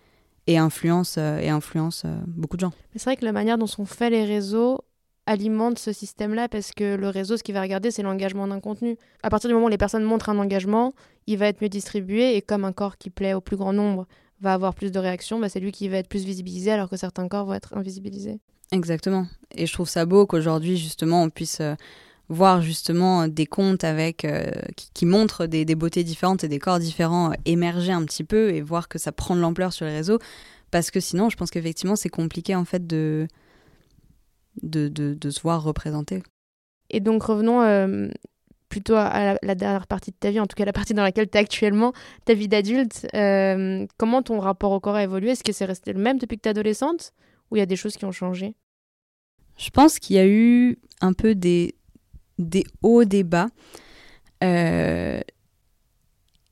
et influencent, euh, et influencent euh, beaucoup de gens. C'est vrai que la manière dont sont faits les réseaux alimente ce système-là parce que le réseau, ce qu'il va regarder, c'est l'engagement d'un contenu. À partir du moment où les personnes montrent un engagement, il va être mieux distribué et comme un corps qui plaît au plus grand nombre va avoir plus de réactions, bah, c'est lui qui va être plus visibilisé alors que certains corps vont être invisibilisés. Exactement. Et je trouve ça beau qu'aujourd'hui, justement, on puisse euh, voir justement des comptes avec euh, qui, montrent des, des beautés différentes et des corps différents euh, émerger un petit peu et voir que ça prend de l'ampleur sur les réseaux. Parce que sinon, je pense qu'effectivement, c'est compliqué en fait de, de, de, de se voir représenté. Et donc revenons euh, plutôt à la, la dernière partie de ta vie, en tout cas la partie dans laquelle tu es actuellement, ta vie d'adulte. Euh, comment ton rapport au corps a évolué? Est-ce que c'est resté le même depuis que tu es adolescente? Ou il y a des choses qui ont changé? Je pense qu'il y a eu un peu des, des hauts, des bas. Euh,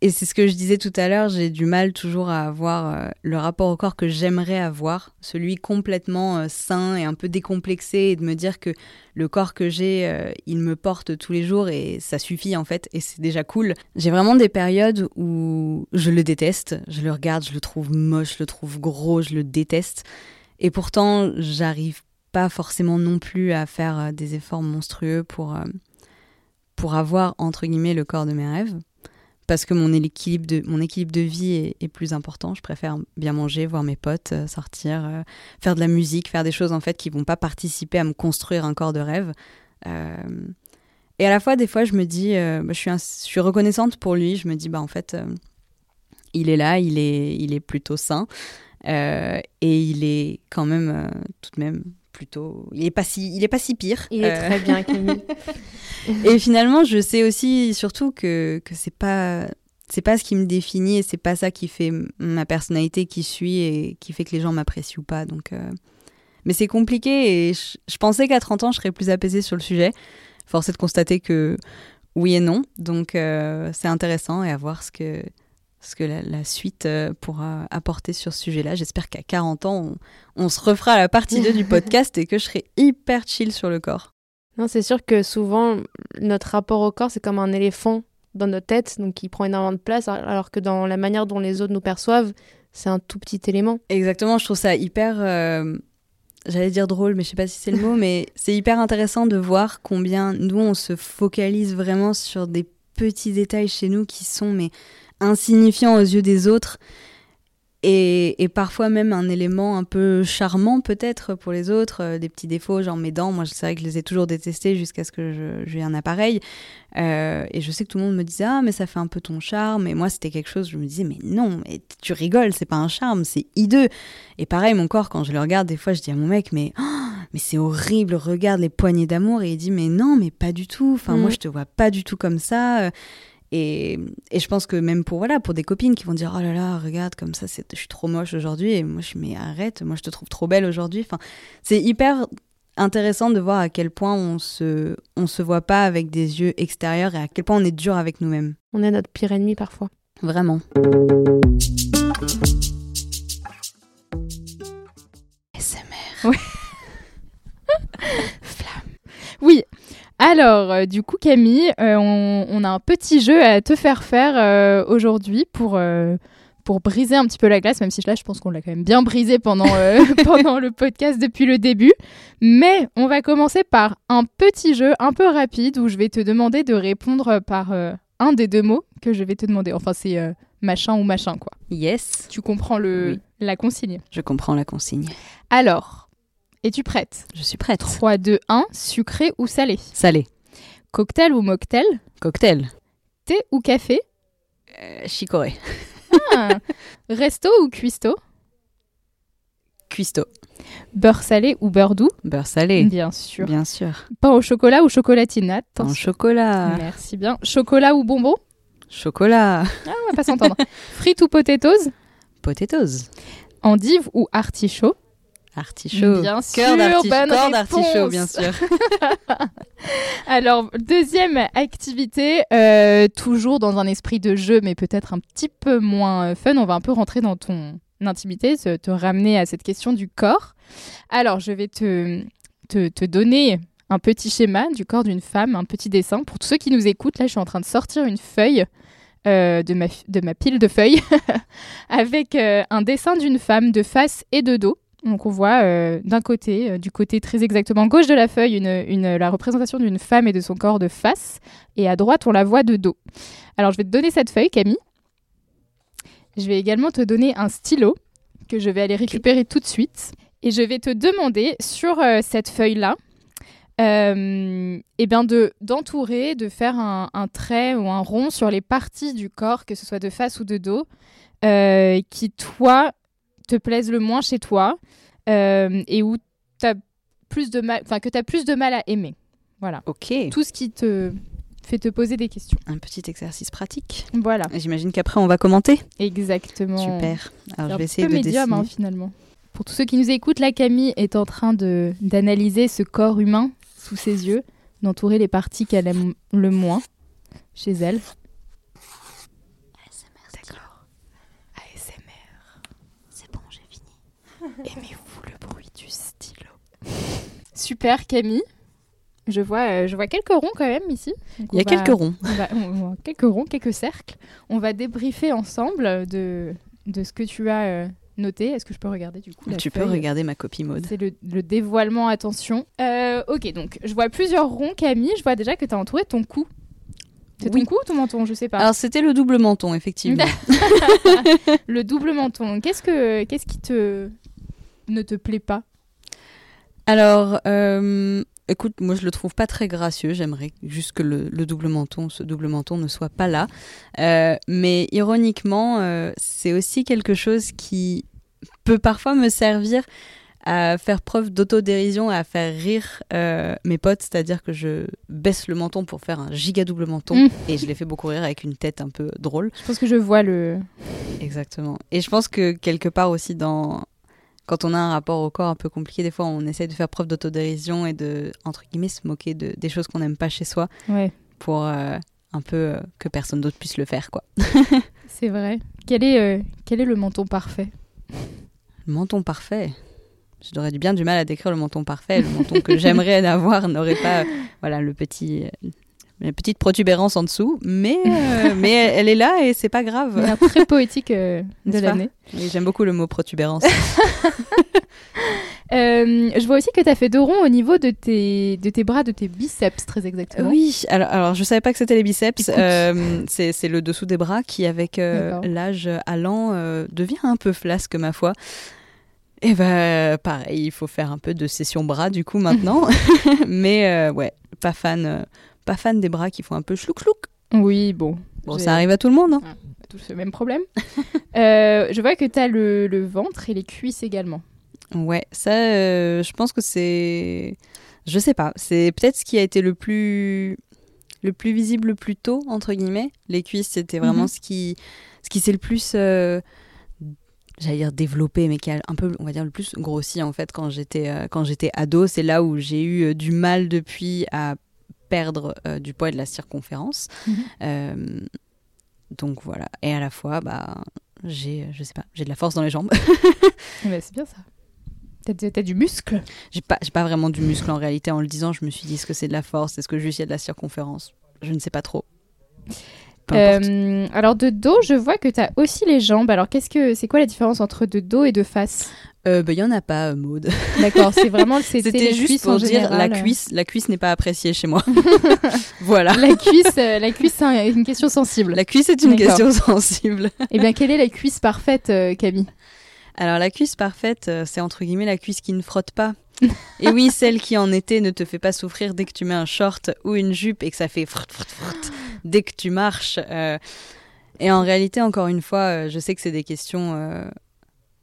et c'est ce que je disais tout à l'heure, j'ai du mal toujours à avoir euh, le rapport au corps que j'aimerais avoir, celui complètement euh, sain et un peu décomplexé, et de me dire que le corps que j'ai, euh, il me porte tous les jours et ça suffit en fait, et c'est déjà cool. J'ai vraiment des périodes où je le déteste, je le regarde, je le trouve moche, je le trouve gros, je le déteste, et pourtant j'arrive pas forcément non plus à faire des efforts monstrueux pour, pour avoir entre guillemets le corps de mes rêves parce que mon équilibre de, mon équilibre de vie est, plus important. Je préfère bien manger, voir mes potes, euh, sortir, euh, faire de la musique, faire des choses en fait qui vont pas participer à me construire un corps de rêve. Euh, et à la fois, des fois, je me dis, bah, je, suis je suis reconnaissante pour lui. Je me dis, bah en fait, il est là, il est, il est plutôt sain et il est quand même tout de même plutôt, il est pas si, il est pas si pire. Il est Euh, très bien, Camille. et finalement, je sais aussi surtout que, que c'est pas c'est pas ce qui me définit et c'est pas ça qui fait ma personnalité qui suis et qui fait que les gens m'apprécient ou pas. Donc, euh, mais c'est compliqué et je, je pensais qu'à 30 ans, je serais plus apaisée sur le sujet. Force est de constater que oui et non. Donc, euh, c'est intéressant et à voir ce que ce que la, la suite euh, pourra apporter sur ce sujet-là. J'espère qu'à 40 ans, on, on se refera la partie 2 du podcast et que je serai hyper chill sur le corps. Non, c'est sûr que souvent, notre rapport au corps, c'est comme un éléphant dans notre tête, donc qui prend énormément de place, alors que dans la manière dont les autres nous perçoivent, c'est un tout petit élément. Exactement, je trouve ça hyper. euh, J'allais dire drôle, mais je sais pas si c'est le mot, mais c'est hyper intéressant de voir combien nous on se focalise vraiment sur des petits détails chez nous qui sont mais insignifiants aux yeux des autres et, et parfois même un élément un peu charmant peut-être pour les autres, euh, des petits défauts, genre mes dents. Moi, c'est vrai que je les ai toujours détestés jusqu'à ce que j'ai un appareil. Euh, et je sais que tout le monde me disait ah mais ça fait un peu ton charme. Et moi, c'était quelque chose. Je me disais mais non, mais tu rigoles, c'est pas un charme, c'est hideux. Et pareil, mon corps, quand je le regarde, des fois, je dis à mon mec mais oh, mais c'est horrible, regarde les poignées d'amour. Et il dit mais non, mais pas du tout. Enfin moi, Mhm. je te vois pas du tout comme ça. Et, et je pense que même pour voilà pour des copines qui vont dire oh là là regarde comme ça c'est je suis trop moche aujourd'hui. Et moi je suis mais arrête moi je te trouve trop belle aujourd'hui. Enfin c'est hyper intéressant de voir à quel point on se on se voit pas avec des yeux extérieurs et à quel point on est dur avec nous-mêmes. On est notre pire ennemi parfois. vraiment. SMR Oui. Alors, euh, du coup, Camille, euh, on, on a un petit jeu à te faire faire euh, aujourd'hui pour, pour briser un petit peu la glace, même si là, je pense qu'on l'a quand même bien brisé pendant, pendant le podcast depuis le début. Mais on va commencer par un petit jeu un peu rapide où je vais te demander de répondre par un des deux mots que je vais te demander. Enfin, c'est machin ou machin, quoi. yes Tu comprends le, Oui. la consigne. je comprends la consigne Alors, es-tu prête? Je suis prête. 3, 2, 1, sucré ou salé? Salé. Cocktail ou mocktail? Cocktail. Thé ou café? Euh, chicorée. Ah, Resto ou cuistot? Cuistot. Beurre salé ou beurre doux? Beurre salé. Bien sûr. bien sûr. Pain au chocolat ou chocolatine? En Attention. chocolat. Merci bien. Chocolat ou bonbon? Chocolat. Ah, on va pas s'entendre. Frites ou potatoes? Potatoes. Endive ou artichaut artichaut Bien cœur sûr, corps d'artichaut bien sûr Alors, deuxième activité, euh, toujours dans un esprit de jeu, mais peut-être un petit peu moins euh, fun. On va un peu rentrer dans ton intimité, te, te ramener à cette question du corps. Alors, je vais te, te, te donner un petit schéma du corps d'une femme, un petit dessin. Pour tous ceux qui nous écoutent, là, je suis en train de sortir une feuille euh, de, ma, de ma pile de feuilles avec euh, un dessin d'une femme de face et de dos. Donc on voit euh, d'un côté, euh, du côté très exactement gauche de la feuille, une, une- la représentation d'une femme et de son corps de face, et à droite on la voit de dos. Alors je vais te donner cette feuille, Camille. Je vais également te donner un stylo que je vais aller récupérer tout de suite. Et je vais te demander sur euh, cette feuille-là, euh, eh bien de d'entourer, de faire un, un trait ou un rond sur les parties du corps, que ce soit de face ou de dos, euh, qui toi te plaisent le moins chez toi euh, et où as plus de mal, enfin que tu as plus de mal à aimer. Voilà. Ok. Tout ce qui te fait te poser des questions. Un petit exercice pratique. Voilà, J'imagine qu'après on va commenter. exactement. Super. Alors je vais essayer peu de médium, hein, finalement. Pour tous ceux qui nous écoutent, la Camille est en train de d'analyser ce corps humain sous ses yeux, d'entourer les parties qu'elle aime le moins chez elle. D'accord. ASMR. C'est bon, j'ai fini. Aimez-vous le bruit du stylo? Super Camille. Je vois, euh, je vois quelques ronds quand même ici. Donc Il y a va- quelques ronds. on va- on va- quelques ronds, quelques cercles. On va débriefer ensemble de, de ce que tu as euh, noté. Est-ce que je peux regarder du coup la Tu peux regarder ma copie mode. C'est le, le dévoilement, attention. Euh, ok, donc je vois plusieurs ronds, Camille. Je vois déjà que tu as entouré ton cou. C'est Oui. ton cou ou ton menton? Je sais pas. Alors c'était le double menton, effectivement. le double menton. Qu'est-ce que qu'est-ce qui te ne te plaît pas Alors, euh, écoute, moi je le trouve pas très gracieux. J'aimerais juste que le, le double menton, ce double menton ne soit pas là. Euh, mais ironiquement, euh, c'est aussi quelque chose qui peut parfois me servir à faire preuve d'autodérision et à faire rire euh, mes potes, c'est-à-dire que je baisse le menton pour faire un giga double menton Mm. et je les fais beaucoup rire avec une tête un peu drôle. Je pense que je vois le. Exactement. Et je pense que quelque part aussi dans quand on a un rapport au corps un peu compliqué, des fois on essaie de faire preuve d'autodérision et de entre guillemets se moquer de, des choses qu'on n'aime pas chez soi Ouais, pour euh, un peu euh, que personne d'autre puisse le faire quoi. c'est vrai. Quel est euh, quel est le menton parfait? Le menton parfait? J'aurais du bien du mal à décrire le menton parfait. Le menton que j'aimerais avoir n'aurait pas voilà le petit la petite protubérance en dessous, mais euh, mais elle, elle est là et c'est pas grave. A très poétique euh, de l'année. Oui, J'aime beaucoup le mot protubérance. Euh, je vois aussi que tu as fait deux ronds au niveau de tes, de tes bras, de tes biceps, très exactement. Oui, alors, alors je savais pas que c'était les biceps. C'est le dessous des bras qui, avec l'âge allant, devient un peu flasque, ma foi. Et bah, pareil, il faut faire un peu de session bras du coup maintenant. Mais ouais, pas fan, pas fan des bras qui font un peu chlouk-chlouk. Oui, bon. Bon, ça arrive à tout le monde. hein. Tous le même problème. Euh, je vois que tu as le, le ventre et les cuisses également. Ouais, ça, euh, je pense que c'est. Je sais pas, c'est peut-être ce qui a été le plus le plus visible le plus tôt entre guillemets. Les cuisses, c'était vraiment Mhm. ce qui ce qui s'est le plus euh, j'allais dire développé mais qui a un peu on va dire le plus grossi en fait quand j'étais euh, quand j'étais ado, c'est là où j'ai eu euh, du mal depuis à perdre euh, du poids et de la circonférence. Mhm. Euh, donc voilà, et à la fois bah j'ai je sais pas, j'ai de la force dans les jambes. Ben, c'est bien ça. T'as as du muscle? J'ai pas, j'ai pas vraiment du muscle en réalité. En le disant, je me suis dit est-ce que c'est de la force? Est-ce que juste il y a de la circonférence? Je ne sais pas trop. Euh, alors de dos, je vois que tu as aussi les jambes. Alors qu'est-ce que c'est quoi la différence entre de dos et de face? Euh, bah, il y en a pas, euh, Maud. D'accord, c'est vraiment c'était juste pour dire général. la cuisse. La cuisse n'est pas appréciée chez moi. voilà. La cuisse, euh, la cuisse, c'est un- une question sensible. La cuisse est une question sensible. Eh bien, quelle est la cuisse parfaite, euh, Camille? Alors la cuisse parfaite, c'est entre guillemets la cuisse qui ne frotte pas. et oui, celle qui en été ne te fait pas souffrir dès que tu mets un short ou une jupe et que ça fait frot, frot, frot dès que tu marches. Et en réalité, encore une fois, je sais que c'est des questions.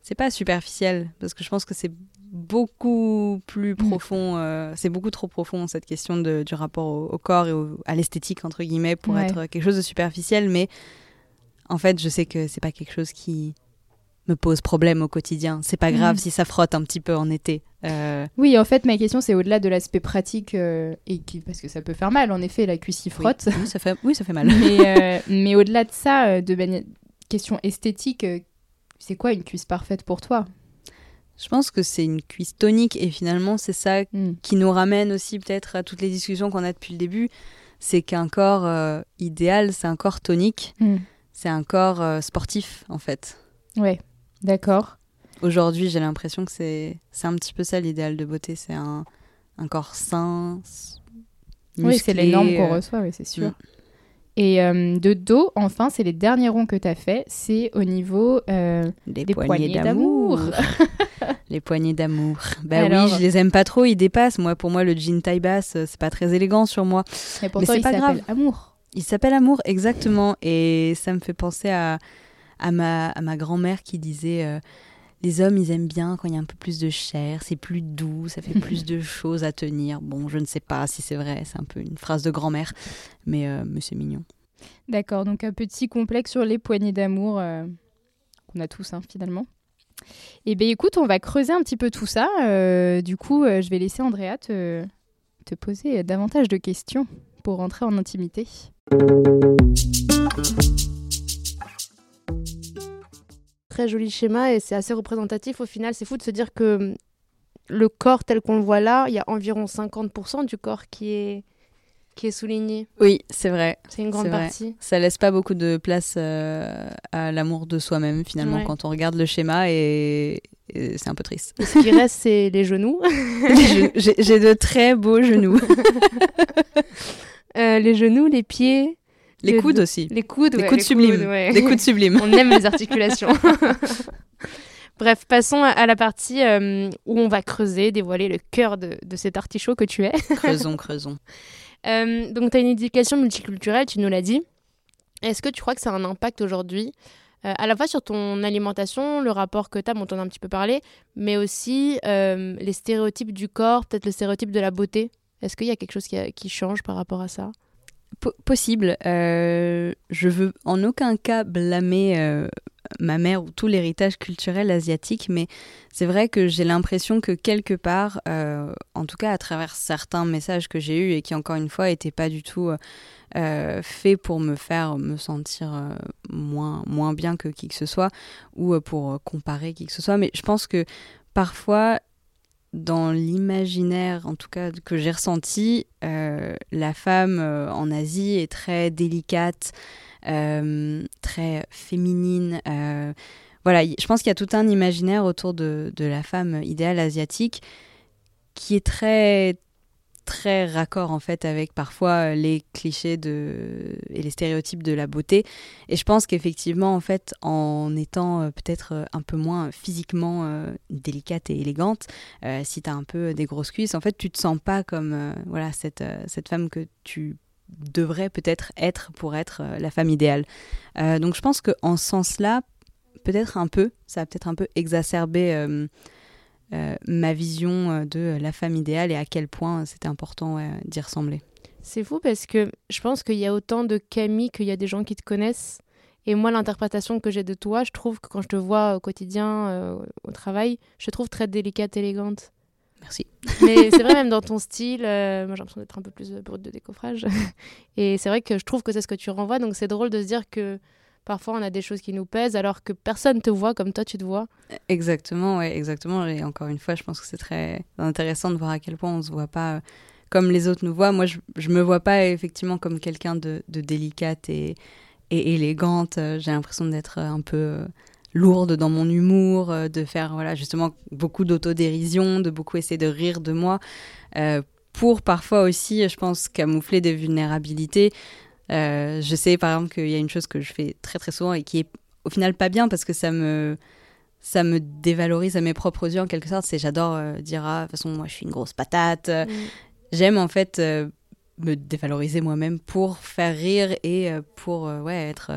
C'est pas superficiel parce que je pense que c'est beaucoup plus profond. euh, c'est beaucoup trop profond cette question de- du rapport au, au corps et au- à l'esthétique entre guillemets pour Ouais. être quelque chose de superficiel. Mais en fait, je sais que c'est pas quelque chose qui me pose problème au quotidien. C'est pas grave Mhm. si ça frotte un petit peu en été. Euh, Oui, en fait, ma question, c'est au-delà de l'aspect pratique, euh, et qui, parce que ça peut faire mal, en effet, la cuisse y frotte. Oui, oui, ça fait, oui, ça fait mal. mais mais au-delà de ça, de manière question esthétique, c'est quoi une cuisse parfaite pour toi? Je pense que c'est une cuisse tonique et finalement c'est ça Hmm. qui nous ramène aussi peut-être à toutes les discussions qu'on a depuis le début. C'est qu'un corps euh, idéal, c'est un corps tonique, Hmm. c'est un corps euh, sportif en fait. Ouais, d'accord. Aujourd'hui, j'ai l'impression que c'est un petit peu ça l'idéal de beauté, c'est un, un corps sain. s- Oui, c'est les musclé, normes qu'on euh, reçoit, oui, c'est sûr. mm. Et euh, de dos, enfin, c'est les derniers ronds que tu as fait, c'est au niveau euh, Des, des poignées poignées d'amour. les poignées d'amour. Bah Alors oui, je les aime pas trop, ils dépassent. Moi, pour moi, le jean taille basse, euh, c'est pas très élégant sur moi. Et pourtant, c'est il pas grave. Amour. Il s'appelle Amour, exactement. Et ça me fait penser à, à ma, à ma grand-mère qui disait euh, Les hommes, ils aiment bien quand il y a un peu plus de chair, c'est plus doux, ça fait plus de choses à tenir. Bon, je ne sais pas si c'est vrai, c'est un peu une phrase de grand-mère, mais, euh, mais c'est mignon. D'accord, donc un petit complexe sur les poignées d'amour euh, qu'on a tous hein, finalement. Et bien écoute, on va creuser un petit peu tout ça. Euh, du coup, euh, je vais laisser Andrea te, te poser davantage de questions pour rentrer en intimité. Très joli schéma et c'est assez représentatif au final. C'est fou de se dire que hum, le corps tel qu'on le voit là, il y a environ 50% du corps qui est, qui est souligné. Oui, c'est vrai. C'est une grande partie. Ça laisse pas beaucoup de place euh, à l'amour de soi-même, finalement, Ouais. quand on regarde le schéma, et, et c'est un peu triste. Et ce qui reste, c'est les genoux. J'ai de très beaux genoux. Euh, les genoux, les pieds, Les Le- coudes aussi. les coudes. Les ouais, coudes les sublimes. ouais. Des coudes sublimes. On aime les articulations. Bref, passons à- la partie euh, où on va creuser, dévoiler le cœur de, de cet artichaut que tu es. creusons, creusons. Euh, donc, tu as une éducation multiculturelle, tu nous l'as dit. Est-ce que tu crois que ça a un impact aujourd'hui, euh, à la fois sur ton alimentation, le rapport que tu as, dont on a un petit peu parlé, mais aussi euh, les stéréotypes du corps, peut-être le stéréotype de la beauté? Est-ce qu'il y a quelque chose qui, a- qui change par rapport à ça? Possible. Euh, je veux en aucun cas blâmer euh, ma mère ou tout l'héritage culturel asiatique, mais c'est vrai que j'ai l'impression que quelque part, euh, en tout cas à travers certains messages que j'ai eus et qui encore une fois n'étaient pas du tout faits pour me faire me sentir moins, moins bien que qui que ce soit ou pour comparer qui que ce soit, mais je pense que parfois dans l'imaginaire, en tout cas que j'ai ressenti, euh, la femme euh, en Asie est très délicate, euh, très féminine. voilà, je pense qu'il y a tout un imaginaire autour de la femme idéale asiatique qui est très très raccord en fait avec parfois les clichés de et les stéréotypes de la beauté et je pense qu'effectivement en fait en étant euh, peut-être euh, un peu moins physiquement euh, délicate et élégante euh, si tu as un peu des grosses cuisses, en fait, tu te sens pas comme euh, voilà cette, euh, cette femme que tu devrais peut-être être pour être euh, la femme idéale. Euh, donc je pense qu'en ce sens-là, peut-être un peu, ça a peut-être un peu exacerbé euh, euh, ma vision euh, de la femme idéale et à quel point c'était important ouais, d'y ressembler. C'est fou parce que je pense qu'il y a autant de Camille qu'il y a des gens qui te connaissent. Et moi, l'interprétation que j'ai de toi, je trouve que quand je te vois au quotidien, euh, au travail, je te trouve très délicate, élégante. Merci. Mais c'est vrai, même dans ton style, euh, moi j'ai l'impression d'être un peu plus euh, brute de décoffrage. Et c'est vrai que je trouve que c'est ce que tu renvoies. Donc c'est drôle de se dire que parfois on a des choses qui nous pèsent alors que personne te voit comme toi tu te vois. Exactement, ouais, exactement. Et encore une fois, je pense que c'est très intéressant de voir à quel point on se voit pas euh, comme les autres nous voient. Moi, je, je me vois pas effectivement comme quelqu'un de, délicate et, élégante. Euh, J'ai l'impression d'être un peu euh, lourde dans mon humour, euh, de faire voilà justement beaucoup d'autodérision, de beaucoup essayer de rire de moi, euh, pour parfois aussi, je pense, camoufler des vulnérabilités. Euh, je sais par exemple qu'il y a une chose que je fais très très souvent et qui est au final pas bien parce que ça me ça me dévalorise à mes propres yeux en quelque sorte. C'est j'adore euh, dire ah de toute façon moi je suis une grosse patate. Euh, J'aime en fait euh, me dévaloriser moi-même pour faire rire et pour ouais être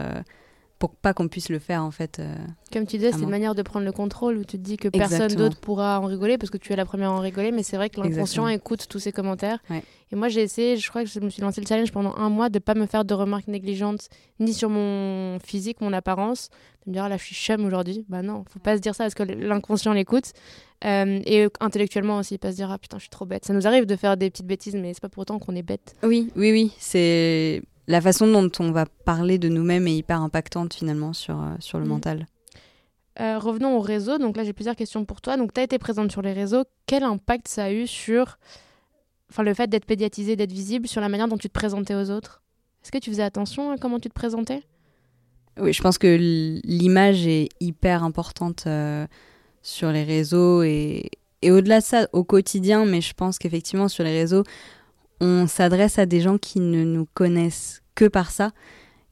pour pas qu'on puisse le faire en fait. euh. Comme tu disais, c'est une manière de prendre le contrôle où tu te dis que personne d'autre pourra en rigoler parce que tu es la première à en rigoler, mais c'est vrai que l'inconscient écoute tous ces commentaires. Ouais. Et moi, j'ai essayé, je crois que je me suis lancé le challenge pendant un mois de pas me faire de remarques négligentes ni sur mon physique, mon apparence, de me dire ah, là je suis chum aujourd'hui. Bah non, faut pas se dire ça parce que l'inconscient l'écoute. Euh, et intellectuellement aussi, pas se dire ah putain je suis trop bête. Ça nous arrive de faire des petites bêtises, mais c'est pas pour autant qu'on est bête. Oui, oui, oui. C'est la façon dont on va parler de nous-mêmes est hyper impactante finalement sur, euh, sur le Mm. mental. Euh, revenons au réseau. Donc là, j'ai plusieurs questions pour toi. Donc, tu as été présente sur les réseaux. Quel impact ça a eu sur enfin, le fait d'être médiatisé, d'être visible, sur la manière dont tu te présentais aux autres? Est-ce que tu faisais attention à comment tu te présentais? Oui, je pense que l'image est hyper importante euh, sur les réseaux et, et au-delà de ça, au quotidien, mais je pense qu'effectivement sur les réseaux, on s'adresse à des gens qui ne nous connaissent que par ça,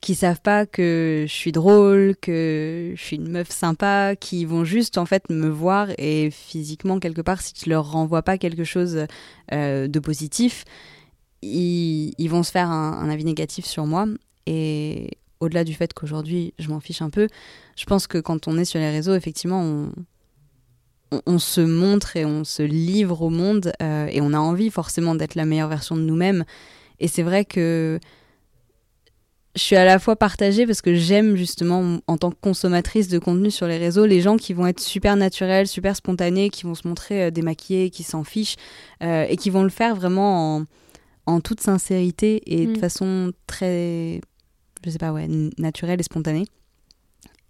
qui savent pas que je suis drôle, que je suis une meuf sympa, qui vont juste en fait me voir et physiquement quelque part, si je leur renvoie pas quelque chose euh, de positif, ils, ils, vont se faire un, un, avis négatif sur moi. Et au-delà du fait qu'aujourd'hui je m'en fiche un peu, je pense que quand on est sur les réseaux, effectivement, on, on, on se montre et on se livre au monde euh, et on a envie forcément d'être la meilleure version de nous-mêmes. Et c'est vrai que je suis à la fois partagée parce que j'aime justement en tant que consommatrice de contenu sur les réseaux les gens qui vont être super naturels, super spontanés, qui vont se montrer euh, démaquillés, qui s'en fichent euh, et qui vont le faire vraiment en, en toute sincérité et mm. de façon très, je sais pas, ouais, naturelle et spontanée.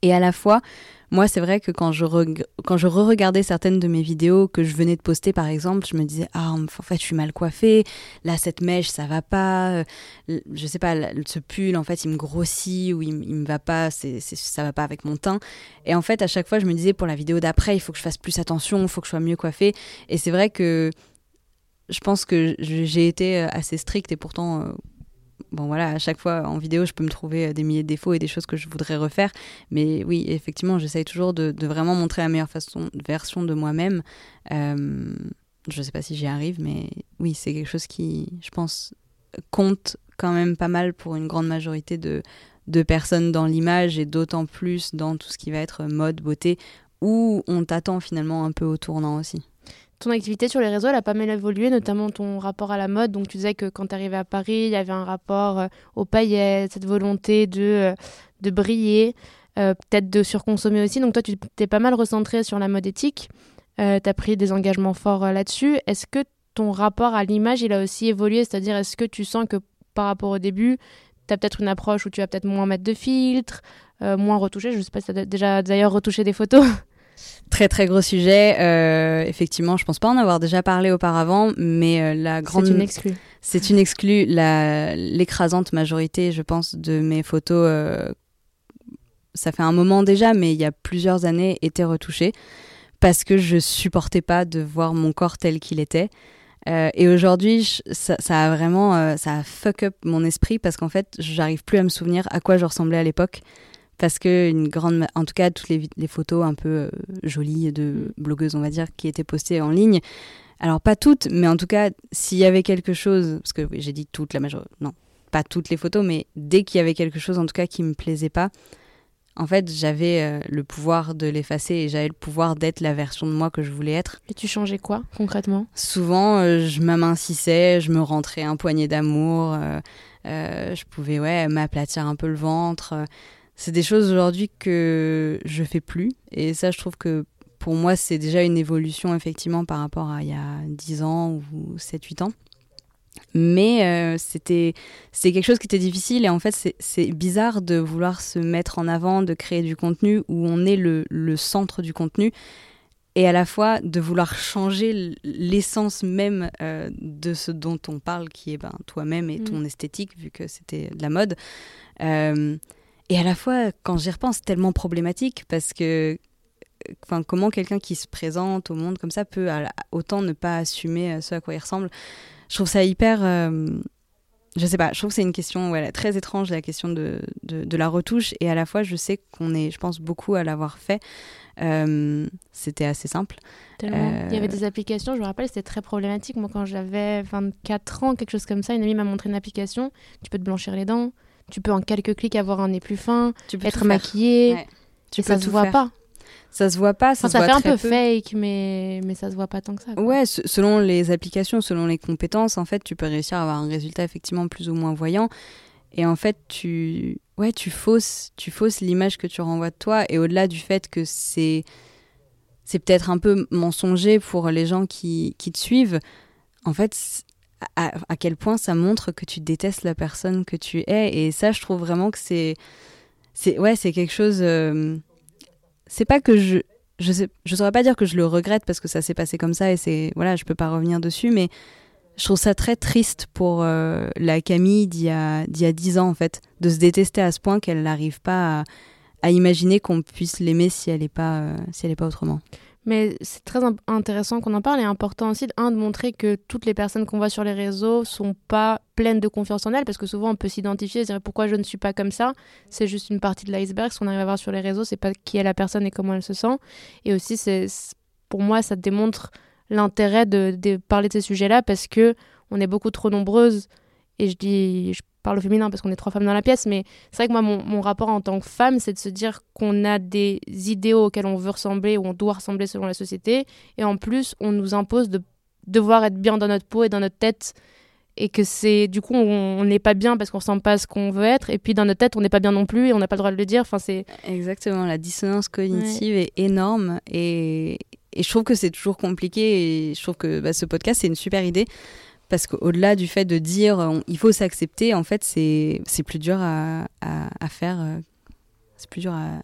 Et à la fois, moi, c'est vrai que quand je, re-regardais certaines de mes vidéos que je venais de poster, par exemple, je me disais, ah, en fait, je suis mal coiffée, là, cette mèche, ça va pas, euh, je sais pas, ce pull, en fait, il me grossit ou il, il me va pas, c'est, ça va pas avec mon teint. Et en fait, à chaque fois, je me disais, pour la vidéo d'après, il faut que je fasse plus attention, il faut que je sois mieux coiffée. Et c'est vrai que je pense que j'ai été euh, assez stricte et pourtant euh, bon voilà, à chaque fois en vidéo, je peux me trouver euh, des milliers de défauts et des choses que je voudrais refaire. Mais oui, effectivement, j'essaye toujours de, vraiment montrer la meilleure façon, version de moi-même. Euh, je ne sais pas si j'y arrive, mais oui, c'est quelque chose qui, je pense, compte quand même pas mal pour une grande majorité de, de personnes dans l'image et d'autant plus dans tout ce qui va être mode, beauté, où on t'attend finalement un peu au tournant aussi. Ton activité sur les réseaux, elle a pas mal évolué, notamment ton rapport à la mode. Donc, tu disais que quand tu arrivais à Paris, il y avait un rapport euh, aux paillettes, cette volonté de, euh, de briller, euh, peut-être de surconsommer aussi. Donc, toi, tu t'es pas mal recentré sur la mode éthique. tu as pris des engagements forts là-dessus. Est-ce que ton rapport à l'image, il a aussi évolué? C'est-à-dire, est-ce que tu sens que par rapport au début, tu as peut-être une approche où tu vas peut-être moins mettre de filtres, moins retoucher? Je sais pas si tu as déjà d'ailleurs retouché des photos Très très gros sujet. Euh, effectivement, je pense pas en avoir déjà parlé auparavant, mais euh, la grande. C'est une exclue. C'est une exclue. L'écrasante majorité, je pense, de mes photos, euh, ça fait un moment déjà, mais il y a plusieurs années, étaient retouchées parce que je supportais pas de voir mon corps tel qu'il était. Et aujourd'hui, ça, ça, a vraiment, ça a fuck up mon esprit parce qu'en fait, j'arrive plus à me souvenir à quoi je ressemblais à l'époque parce que une grande, en tout cas toutes les, les photos un peu euh, jolies de blogueuses, on va dire, qui étaient postées en ligne. Alors pas toutes, mais en tout cas, s'il y avait quelque chose, parce que oui, j'ai dit toutes, la majorité, non, pas toutes les photos, mais dès qu'il y avait quelque chose, en tout cas, qui me plaisait pas, en fait, j'avais euh, le pouvoir de l'effacer et j'avais le pouvoir d'être la version de moi que je voulais être. Et tu changeais quoi concrètement? Souvent, euh, je m'amincissais, je me rentrais un poignet d'amour, euh, je pouvais ouais m'aplatir un peu le ventre. C'est des choses aujourd'hui que je fais plus. Et ça, je trouve que pour moi, c'est déjà une évolution effectivement par rapport à il y a 10 ans ou 7-8 ans. Mais euh, c'était quelque chose qui était difficile et en fait c'est bizarre de vouloir se mettre en avant, de créer du contenu où on est le, le centre du contenu et à la fois de vouloir changer l'essence même euh, de ce dont on parle qui est ben, toi-même et ton esthétique vu que c'était de la mode. Euh, et à la fois, quand j'y repense, tellement problématique parce que enfin, comment quelqu'un qui se présente au monde comme ça peut autant ne pas assumer euh, ce à quoi il ressemble. Je trouve ça hyper. Euh, je sais pas, je trouve que c'est une question ouais, très étrange, la question de, de, de, la retouche. Et à la fois, je sais qu'on est, je pense, beaucoup à l'avoir fait. Euh, c'était assez simple. Il y avait des applications, je me rappelle, c'était très problématique. Moi, quand j'avais 24 ans, quelque chose comme ça, une amie m'a montré une application. Tu peux te blanchir les dents, tu peux en quelques clics avoir un nez plus fin, tu peux être maquillé. Ouais. Tu et ça se voit faire. pas. Ça se voit pas. Ça, enfin, se ça voit fait un peu, peu fake, mais, mais ça se voit pas tant que ça. Quoi. Ouais, selon les applications, selon les compétences, en fait, tu peux réussir à avoir un résultat effectivement plus ou moins voyant. Et en fait, tu, ouais, tu fausses, tu fausses l'image que tu renvoies de toi. Et au-delà du fait que c'est, c'est peut-être un peu mensonger pour les gens qui, qui te suivent, en fait, à, quel point ça montre que tu détestes la personne que tu es. Et ça, je trouve vraiment que c'est, c'est, ouais, c'est quelque chose. Euh, c'est pas que je je sais je saurais pas dire que je le regrette parce que ça s'est passé comme ça et c'est voilà je peux pas revenir dessus mais je trouve ça très triste pour euh, la Camille d'il y a d'il y a dix ans en fait de se détester à ce point qu'elle n'arrive pas à, imaginer qu'on puisse l'aimer si elle est pas euh, si elle est pas autrement Mais c'est très intéressant qu'on en parle et important aussi, un, de montrer que toutes les personnes qu'on voit sur les réseaux sont pas pleines de confiance en elles, parce que souvent on peut s'identifier et se dire pourquoi je ne suis pas comme ça? C'est juste une partie de l'iceberg. Ce qu'on arrive à voir sur les réseaux, c'est pas qui est la personne et comment elle se sent. Et aussi, c'est pour moi, ça démontre l'intérêt de, parler de ces sujets-là parce que on est beaucoup trop nombreuses. Et je dis, parle au féminin parce qu'on est trois femmes dans la pièce, mais c'est vrai que moi, mon, mon rapport en tant que femme, c'est de se dire qu'on a des idéaux auxquels on veut ressembler ou on doit ressembler selon la société. Et en plus, on nous impose de devoir être bien dans notre peau et dans notre tête. Et que c'est du coup, on n'est pas bien parce qu'on ressemble pas à ce qu'on veut être. Et puis dans notre tête, on n'est pas bien non plus et on n'a pas le droit de le dire. Enfin, c'est Exactement, la dissonance cognitive est énorme et, et je trouve que c'est toujours compliqué et je trouve que bah, ce podcast c'est une super idée parce qu'au-delà du fait de dire on- il faut s'accepter, en fait c'est plus dur à, à, à faire, euh, c'est plus dur à,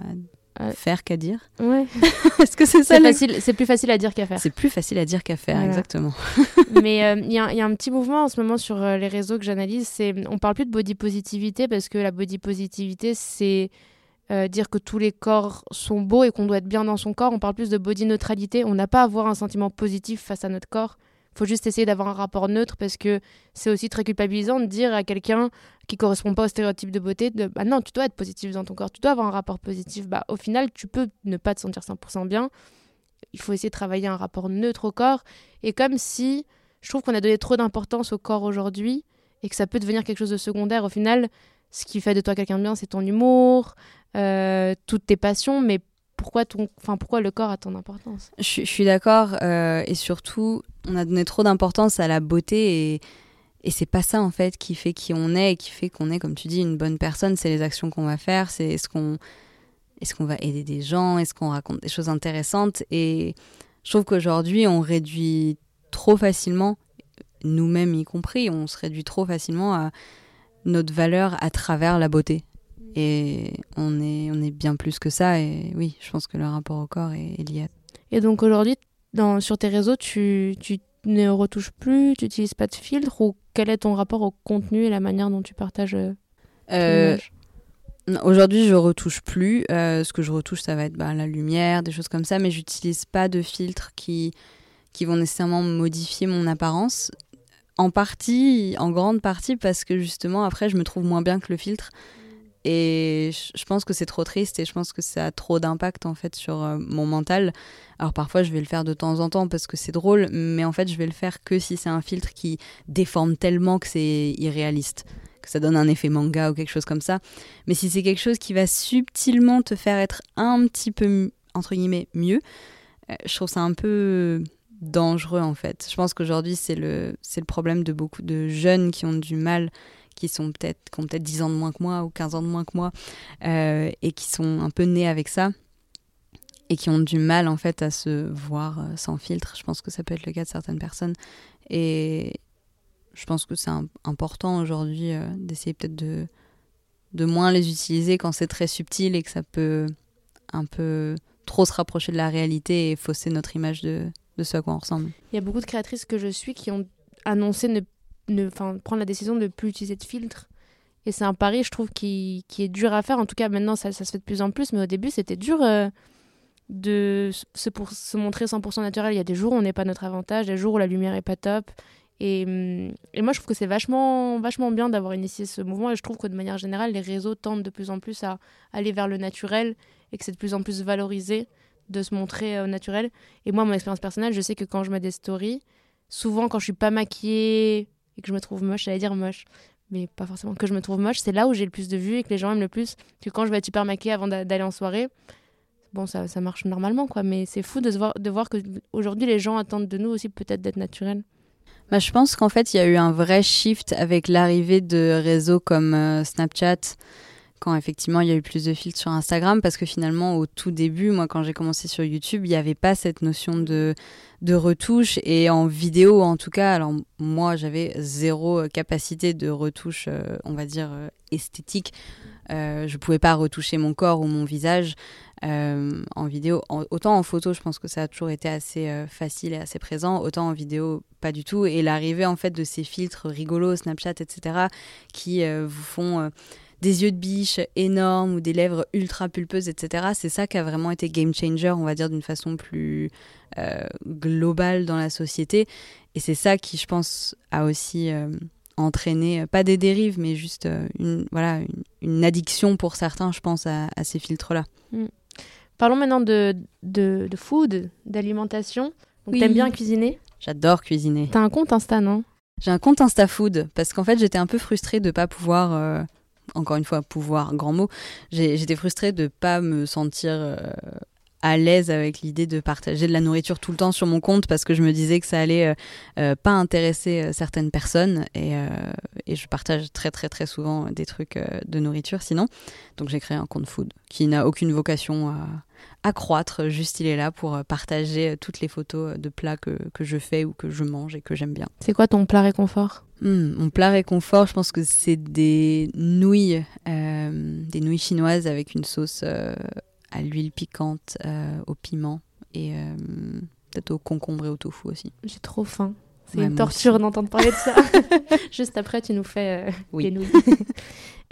faire qu'à dire. ouais. Est-ce que c'est ça c'est le- facile, c'est plus facile à dire qu'à faire. C'est plus facile à dire qu'à faire, Voilà. exactement. Mais euh, il y, a- il y a un petit mouvement en ce moment sur euh, les réseaux que j'analyse. C'est, on parle plus de body positivité parce que la body positivité, c'est euh, dire que tous les corps sont beaux et qu'on doit être bien dans son corps. On parle plus de body neutralité. On n'a pas à avoir un sentiment positif face à notre corps. Faut juste essayer d'avoir un rapport neutre parce que c'est aussi très culpabilisant de dire à quelqu'un qui correspond pas au stéréotype de beauté de bah non, tu dois être positif dans ton corps, tu dois avoir un rapport positif. Bah au final, tu peux ne pas te sentir 100% bien. Il faut essayer de travailler un rapport neutre au corps et comme si je trouve qu'on a donné trop d'importance au corps aujourd'hui et que ça peut devenir quelque chose de secondaire. Au final, ce qui fait de toi quelqu'un de bien, c'est ton humour, euh, toutes tes passions, mais pourquoi, ton... pourquoi le corps a ton importance? Je, suis- je suis d'accord euh, et surtout on a donné trop d'importance à la beauté et, c'est pas ça en fait qui fait qui on est et qui fait qu'on est comme tu dis une bonne personne. C'est les actions qu'on va faire, c'est est-ce qu'on est-ce qu'on va aider des gens, est-ce qu'on raconte des choses intéressantes et je trouve qu'aujourd'hui on réduit trop facilement nous-mêmes y compris, on se réduit trop facilement à notre valeur à travers la beauté. Et on est, on est bien plus que ça. Et oui, je pense que le rapport au corps est, est lié Et donc aujourd'hui, dans... sur tes réseaux, tu, tu ne retouches plus, tu n'utilises pas de filtre ou quel est ton rapport au contenu et la manière dont tu partages euh, Euh, Aujourd'hui, je retouche plus. Euh, ce que je retouche, ça va être bah, la lumière, des choses comme ça, mais j'utilise pas de filtres qui, qui vont nécessairement modifier mon apparence. En partie, en grande partie, parce que justement, après, je me trouve moins bien que le filtre. Et je pense que c'est trop triste et je pense que ça a trop d'impact en fait sur euh, mon mental. Alors parfois je vais le faire de temps en temps parce que c'est drôle, mais en fait je vais le faire que si c'est un filtre qui déforme tellement que c'est irréaliste, que ça donne un effet manga ou quelque chose comme ça. Mais si c'est quelque chose qui va subtilement te faire être un petit peu entre guillemets mieux, euh, je trouve ça un peu dangereux en fait. Je pense qu'aujourd'hui c'est le c'est le problème de beaucoup de jeunes qui ont du mal qui sont peut-être qui ont peut-être 10 ans de moins que moi ou 15 ans de moins que moi euh, et qui sont un peu nés avec ça et qui ont du mal en fait à se voir euh, sans filtre. Je pense que ça peut être le cas de certaines personnes et je pense que c'est im- important aujourd'hui euh, d'essayer peut-être de de moins les utiliser quand c'est très subtil et que ça peut un peu trop se rapprocher de la réalité et fausser notre image de, de ce à quoi on ressemble. Il y a beaucoup de créatrices que je suis qui ont annoncé ne, prendre la décision de ne plus utiliser de filtre. Et c'est un pari, je trouve, qui, qui est dur à faire. En tout cas, maintenant, ça, ça se fait de plus en plus. Mais au début, c'était dur euh, de se, pour, se montrer 100% naturel. Il y a des jours où on n'est pas notre avantage, des jours où la lumière est pas top. Et, hum, et moi, je trouve que c'est vachement, vachement bien d'avoir initié ce mouvement. Et je trouve que de manière générale, les réseaux tendent de plus en plus à aller vers le naturel et que c'est de plus en plus valorisé de se montrer euh, naturel. Et moi, mon expérience personnelle, je sais que quand je mets des stories, souvent quand je suis pas maquillée et que je me trouve moche, j'allais dire moche, mais pas forcément que je me trouve moche, c'est là où j'ai le plus de vues et que les gens aiment le plus que quand je vais être super maquillée avant d'a- d'aller en soirée. Bon, ça, ça marche normalement, quoi, mais c'est fou de, voir, de voir que aujourd'hui les gens attendent de nous aussi peut-être d'être naturels. Bah, je pense qu'en fait, il y a eu un vrai shift avec l'arrivée de réseaux comme euh, Snapchat, effectivement il y a eu plus de filtres sur Instagram, parce que finalement, au tout début, moi, quand j'ai commencé sur YouTube, il n'y avait pas cette notion de, retouche, et en vidéo en tout cas, alors moi, j'avais zéro capacité de retouche, euh, on va dire, euh, esthétique. Euh, je pouvais pas retoucher mon corps ou mon visage euh, en vidéo. Autant en photo, je pense que ça a toujours été assez facile et assez présent. Autant en vidéo, pas du tout. Et l'arrivée en fait de ces filtres rigolos, Snapchat, etc., qui vous font des yeux de biche énormes ou des lèvres ultra pulpeuses, etc. C'est ça qui a vraiment été game changer, on va dire, d'une façon plus euh, globale dans la société. Et c'est ça qui, je pense, a aussi euh, entraîné, euh, pas des dérives, mais juste euh, une, voilà, une, une addiction pour certains, je pense, à, à ces filtres-là. Parlons maintenant de, de, de food, d'alimentation. Donc, Oui. t'aimes bien cuisiner? J'adore cuisiner. T'as un compte Insta, non? J'ai un compte InstaFood parce qu'en fait j'étais un peu frustrée de pas pouvoir, encore une fois pouvoir, grand mot, j'étais frustrée de pas me sentir euh, à l'aise avec l'idée de partager de la nourriture tout le temps sur mon compte parce que je me disais que ça allait euh, euh, pas intéresser certaines personnes et, je partage très très très souvent des trucs de nourriture sinon. Donc j'ai créé un compte food qui n'a aucune vocation à, à croître, juste il est là pour partager toutes les photos de plats que, que je fais ou que je mange et que j'aime bien. C'est quoi ton plat réconfort? Hmm, mon plat réconfort, je pense que c'est des nouilles, euh, des nouilles chinoises avec une sauce euh, à l'huile piquante, euh, au piment et peut-être au concombre et au tofu aussi. J'ai trop faim. C'est Ouais, une torture d'entendre parler de ça. Juste après, tu nous fais euh, Oui. nouilles.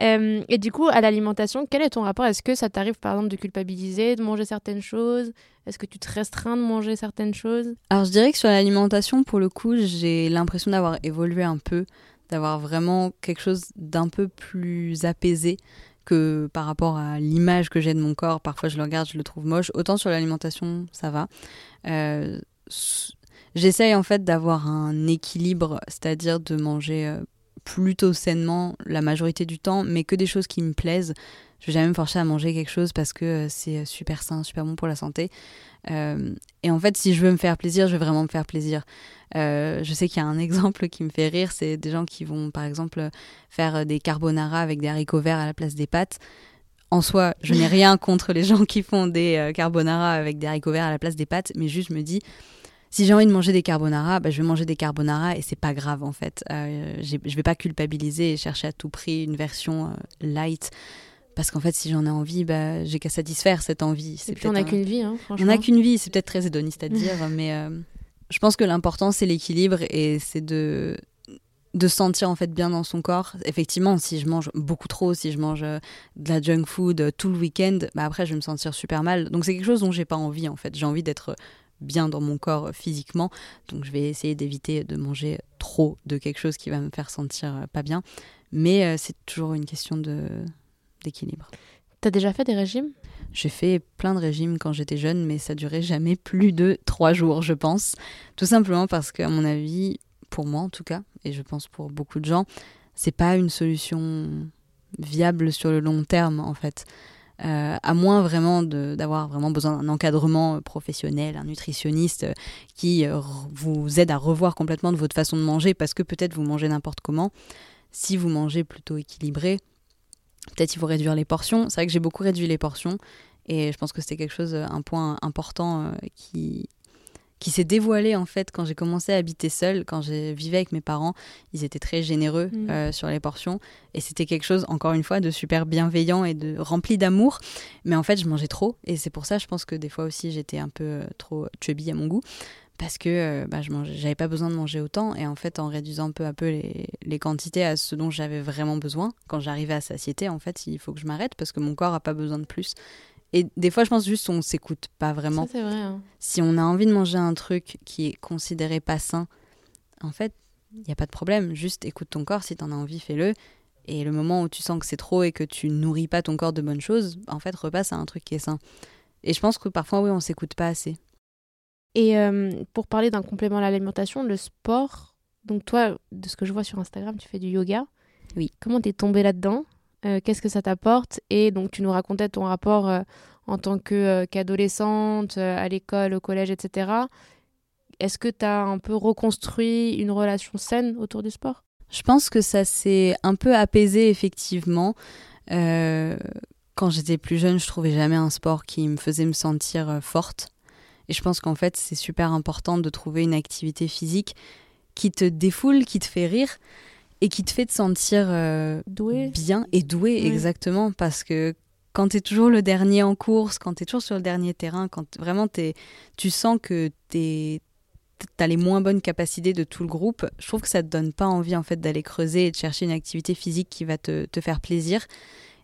Euh, et du coup, à l'alimentation, quel est ton rapport? Est-ce que ça t'arrive, par exemple, de culpabiliser, de manger certaines choses? Est-ce que tu te restreins de manger certaines choses? Alors je dirais que sur l'alimentation, pour le coup, j'ai l'impression d'avoir évolué un peu, d'avoir vraiment quelque chose d'un peu plus apaisé que par rapport à l'image que j'ai de mon corps. Parfois je le regarde, je le trouve moche. Autant sur l'alimentation, ça va. Euh, J'essaye en fait d'avoir un équilibre, c'est-à-dire de manger euh, plutôt sainement la majorité du temps, mais que des choses qui me plaisent. Je vais jamais me forcer à manger quelque chose parce que euh, c'est super sain, super bon pour la santé. Euh, et en fait, si je veux me faire plaisir, je vais vraiment me faire plaisir. Euh, je sais qu'il y a un exemple qui me fait rire, c'est des gens qui vont, par exemple, faire des carbonara avec des haricots verts à la place des pâtes. En soi, je n'ai rien contre les gens qui font des euh, carbonara avec des haricots verts à la place des pâtes, mais juste je me dis, si j'ai envie de manger des carbonara, bah, je vais manger des carbonara et c'est pas grave en fait. Euh, je vais pas culpabiliser et chercher à tout prix une version euh, light. Parce qu'en fait, si j'en ai envie, bah, j'ai qu'à satisfaire cette envie. Et C'est puis, on n'a un- qu'une vie, hein, on franchement. n'a qu'une vie, c'est peut-être très hédoniste à dire, mais euh, je pense que l'important c'est l'équilibre et c'est de de se sentir en fait bien dans son corps. Effectivement, si je mange beaucoup trop, si je mange euh, de la junk food tout le week-end, bah après je vais me sentir super mal. Donc c'est quelque chose dont j'ai pas envie en fait. J'ai envie d'être bien dans mon corps euh, physiquement, donc je vais essayer d'éviter de manger trop de quelque chose qui va me faire sentir euh, pas bien. Mais euh, c'est toujours une question de d'équilibre. T'as déjà fait des régimes? J'ai fait plein de régimes quand j'étais jeune, mais ça durait jamais plus de trois jours, je pense. Tout simplement parce qu'à mon avis, pour moi en tout cas, et je pense pour beaucoup de gens, c'est pas une solution viable sur le long terme en fait. Euh, à moins vraiment d'avoir vraiment besoin d'un encadrement euh, professionnel, un nutritionniste euh, qui vous aide à revoir complètement de votre façon de manger parce que peut-être vous mangez n'importe comment. Si vous mangez plutôt équilibré, peut-être il faut réduire les portions. C'est vrai que j'ai beaucoup réduit les portions et je pense que c'était quelque chose, un point important qui, qui s'est dévoilé en fait quand j'ai commencé à habiter seule, quand je vivais avec mes parents. Ils étaient très généreux Mm. euh, sur les portions et c'était quelque chose, encore une fois, de super bienveillant et de rempli d'amour. Mais en fait, je mangeais trop et c'est pour ça, je pense que des fois aussi, j'étais un peu euh, trop chubby à mon goût parce que euh, bah, je j'avais pas besoin de manger autant et en fait en réduisant peu à peu les, les quantités à ce dont j'avais vraiment besoin quand j'arrivais à satiété en fait il faut que je m'arrête parce que mon corps a pas besoin de plus et des fois je pense juste on s'écoute pas vraiment Ça, c'est vrai. hein. si on a envie de manger un truc qui est considéré pas sain en fait il y a pas de problème juste écoute ton corps si t'en as envie fais-le et le moment où tu sens que c'est trop et que tu nourris pas ton corps de bonnes choses en fait repasse à un truc qui est sain et je pense que parfois oui on s'écoute pas assez Et euh, pour parler d'un complément à l'alimentation, le sport. Donc toi, de ce que je vois sur Instagram, tu fais du yoga. Oui. Comment t'es tombée là-dedans? Euh, Qu'est-ce que ça t'apporte Et donc tu nous racontais ton rapport euh, en tant euh, qu'adolescente, à l'école, au collège, etc. Est-ce que tu as un peu reconstruit une relation saine autour du sport? Je pense que ça s'est un peu apaisé effectivement. Quand j'étais plus jeune, je trouvais jamais un sport qui me faisait me sentir forte. Et je pense qu'en fait, c'est super important de trouver une activité physique qui te défoule, qui te fait rire et qui te fait te sentir euh, Douée. bien et doué exactement. Parce que quand tu es toujours le dernier en course, quand tu es toujours sur le dernier terrain, quand vraiment t'es- tu sens que tu es tu as les moins bonnes capacités de tout le groupe, je trouve que ça te donne pas envie en fait d'aller creuser et de chercher une activité physique qui va te, te faire plaisir.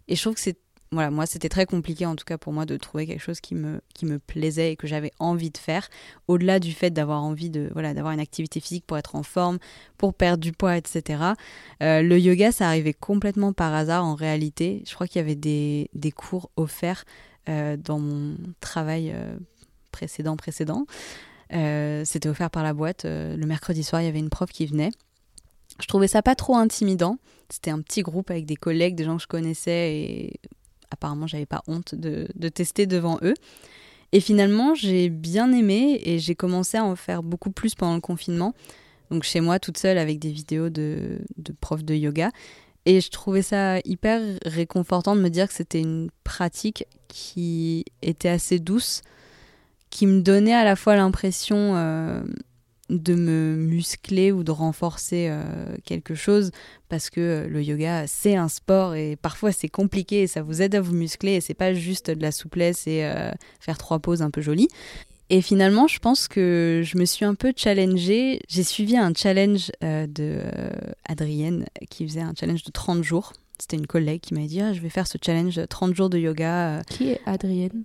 Et je trouve que c'est voilà, moi c'était très compliqué en tout cas pour moi de trouver quelque chose qui me, qui me plaisait et que j'avais envie de faire, au-delà du fait d'avoir envie de voilà d'avoir une activité physique pour être en forme, pour perdre du poids, etc. Euh, le yoga, ça arrivait complètement par hasard en réalité. Je crois qu'il y avait des, des cours offerts euh, dans mon travail euh, précédent précédent. C'était offert par la boîte. le mercredi soir, il y avait une prof qui venait. Je trouvais ça pas trop intimidant. C'était un petit groupe avec des collègues, des gens que je connaissais et apparemment, j'avais pas honte de, tester devant eux. Et finalement, j'ai bien aimé et j'ai commencé à en faire beaucoup plus pendant le confinement. Donc chez moi, toute seule avec des vidéos de, de profs de yoga. Et je trouvais ça hyper réconfortant de me dire que c'était une pratique qui était assez douce, qui me donnait à la fois l'impression euh, de me muscler ou de renforcer euh, quelque chose parce que euh, le yoga c'est un sport et parfois c'est compliqué et ça vous aide à vous muscler et c'est pas juste de la souplesse et euh, faire trois poses un peu jolies. Et finalement, je pense que je me suis un peu challengée. J'ai suivi un challenge de Adrienne qui faisait un challenge de 30 jours. C'était une collègue qui m'a dit ah, Je vais faire ce challenge 30 jours de yoga. Qui est Adrienne?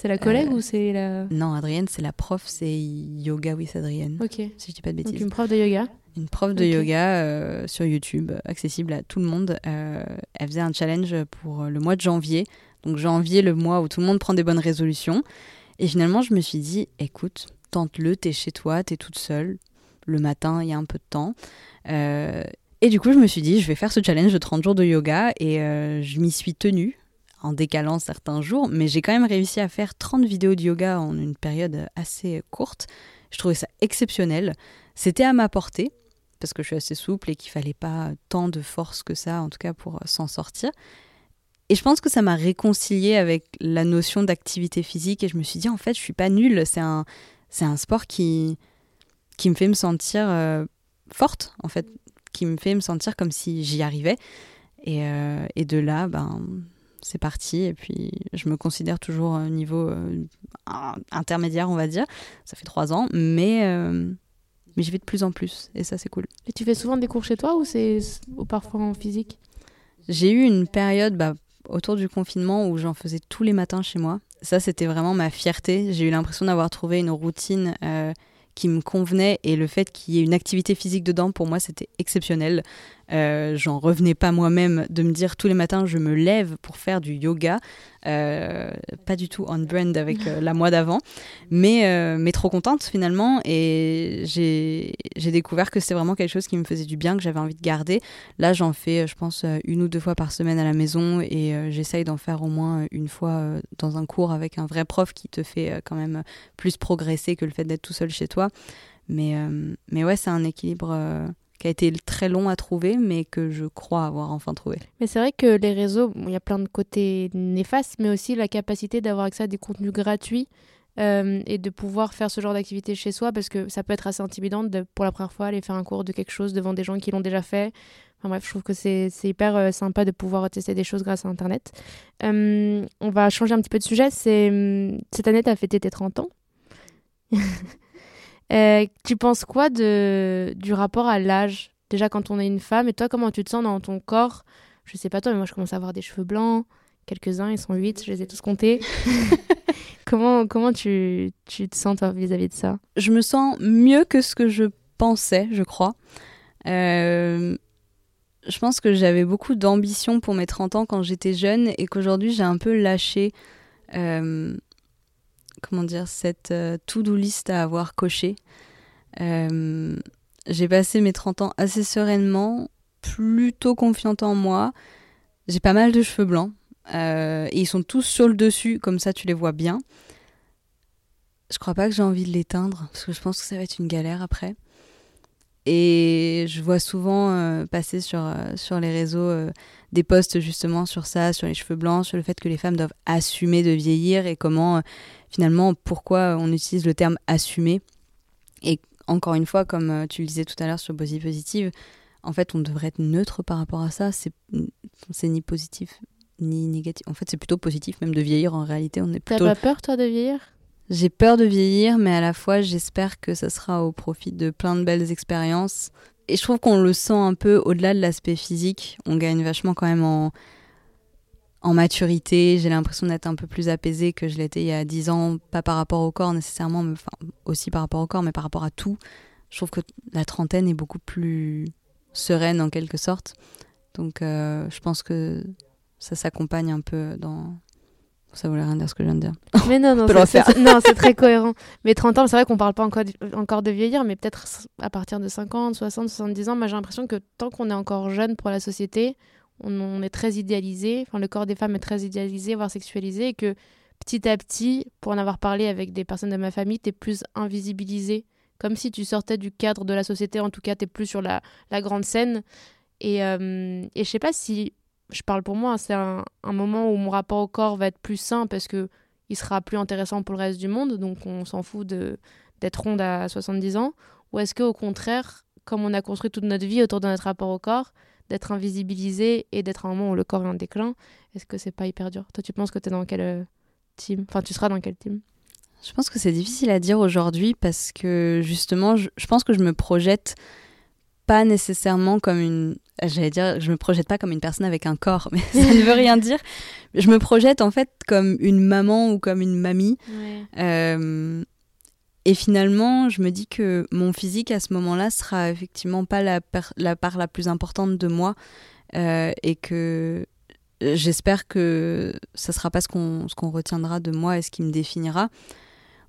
C'est la collègue Euh, ou c'est la. Non, Adrienne, c'est la prof, c'est Yoga with Adrienne. Ok. Si je dis pas de bêtises. Donc une prof de yoga. Une prof de yoga euh, sur YouTube, accessible à tout le monde. Euh, elle faisait un challenge pour le mois de janvier. Donc janvier, le mois où tout le monde prend des bonnes résolutions. Et finalement, je me suis dit, écoute, tente-le, t'es chez toi, t'es toute seule. Le matin, il y a un peu de temps. Et du coup, je me suis dit, je vais faire ce challenge de 30 jours de yoga. Et je m'y suis tenue en décalant certains jours. Mais j'ai quand même réussi à faire 30 vidéos de yoga en une période assez courte. Je trouvais ça exceptionnel. C'était à ma portée parce que je suis assez souple et qu'il fallait pas tant de force que ça, en tout cas pour euh, s'en sortir. Et je pense que ça m'a réconcilié avec la notion d'activité physique et je me suis dit en fait je suis pas nulle, c'est un c'est un sport qui qui me fait me sentir euh, forte en fait, qui me fait me sentir comme si j'y arrivais. Et, euh, et de là, ben c'est parti. Et puis je me considère toujours au niveau euh, intermédiaire, on va dire. Ça fait trois ans, mais euh, mais j'y vais de plus en plus et ça c'est cool. Et tu fais souvent des cours chez toi ou c'est parfois en physique? J'ai eu une période bah, autour du confinement où j'en faisais tous les matins chez moi. Ça, c'était vraiment ma fierté. J'ai eu l'impression d'avoir trouvé une routine euh, qui me convenait et le fait qu'il y ait une activité physique dedans, pour moi, c'était exceptionnel. Euh, J'en revenais pas moi-même de me dire tous les matins, je me lève pour faire du yoga. Euh, pas du tout on brand avec euh, la mois d'avant, mais, mais trop contente finalement. Et j'ai découvert que c'est vraiment quelque chose qui me faisait du bien, que j'avais envie de garder. Là, j'en fais, je pense, une ou deux fois par semaine à la maison et j'essaye d'en faire au moins une fois dans un cours avec un vrai prof qui te fait quand même plus progresser que le fait d'être tout seul chez toi. Mais, mais ouais, c'est un équilibre qui a été très long à trouver, mais que je crois avoir enfin trouvé. Mais c'est vrai que les réseaux, il y a plein de côtés néfastes, mais aussi la capacité d'avoir accès à des contenus gratuits euh, et de pouvoir faire ce genre d'activité chez soi, parce que ça peut être assez intimidant pour la première fois, aller faire un cours de quelque chose devant des gens qui l'ont déjà fait. Enfin bref, je trouve que c'est hyper euh, sympa de pouvoir tester des choses grâce à Internet. Euh, on va changer un petit peu de sujet. Cette année, tu as fêté tes 30 ans. Euh, tu penses quoi de, du rapport à l'âge? Déjà, quand on est une femme, et toi, comment tu te sens dans ton corps? Je sais pas toi, mais moi, je commence à avoir des cheveux blancs. Quelques-uns, ils sont huit, je les ai tous comptés. comment comment tu, tu te sens, toi, vis-à-vis de ça? Je me sens mieux que ce que je pensais, je crois. Euh, je pense que j'avais beaucoup d'ambition pour mes 30 ans quand j'étais jeune et qu'aujourd'hui j'ai un peu lâché, euh, comment dire, cette euh, to-do list à avoir coché. Euh, j'ai passé mes 30 ans assez sereinement, plutôt confiante en moi. J'ai pas mal de cheveux blancs euh, et ils sont tous sur le dessus, comme ça tu les vois bien. Je crois pas que j'ai envie de l'éteindre parce que je pense que ça va être une galère après. Et je vois souvent euh, passer sur, euh, sur les réseaux euh, des posts justement sur ça, sur les cheveux blancs, sur le fait que les femmes doivent assumer de vieillir et comment finalement pourquoi on utilise le terme assumer. Et encore une fois, comme tu le disais tout à l'heure sur Body Positive, en fait on devrait être neutre par rapport à ça. C'est c'est ni positif ni négatif. En fait c'est plutôt positif même de vieillir en réalité. On est T'as pas peur, toi, de vieillir? J'ai peur de vieillir, mais à la fois, j'espère que ça sera au profit de plein de belles expériences. Et je trouve qu'on le sent un peu au-delà de l'aspect physique. On gagne vachement quand même en, en maturité. J'ai l'impression d'être un peu plus apaisée que je l'étais il y a 10 ans, pas par rapport au corps nécessairement, mais aussi par rapport au corps, mais par rapport à tout. Je trouve que la trentaine est beaucoup plus sereine en quelque sorte. Donc euh, je pense que ça s'accompagne un peu dans, ça voulait rien dire ce que je viens de dire. Mais non, non, c'est- très cohérent. Mais 30 ans, c'est vrai qu'on parle pas encore, encore de vieillir, mais peut-être à partir de 50, 60, 70 ans, moi j'ai l'impression que tant qu'on est encore jeune pour la société, on, on est très idéalisé, enfin le corps des femmes est très idéalisé, voire sexualisé, et que petit à petit, pour en avoir parlé avec des personnes de ma famille, t'es plus invisibilisé, comme si tu sortais du cadre de la société, en tout cas t'es plus sur la, la grande scène. Et, euh, et je sais pas si, je parle pour moi, c'est un, moment où mon rapport au corps va être plus sain parce que il sera plus intéressant pour le reste du monde, donc on s'en fout d'être ronde à 70 ans, ou est-ce que au contraire, comme on a construit toute notre vie autour de notre rapport au corps, d'être invisibilisé et d'être un moment où le corps est en déclin, est-ce que c'est pas hyper dur? Toi, tu penses que tu es dans quel euh, team? Enfin, tu seras dans quel team? Je pense que c'est difficile à dire aujourd'hui parce que justement, je, je pense que je me projette pas nécessairement comme une. J'allais dire, je me projette pas comme une personne avec un corps, mais ça ne veut rien dire. Je me projette en fait comme une maman ou comme une mamie. Euh, et finalement, je me dis que mon physique à ce moment-là sera effectivement pas la, la part la plus importante de moi euh, et que j'espère que ça sera pas ce qu'on qu'on retiendra de moi et ce qui me définira.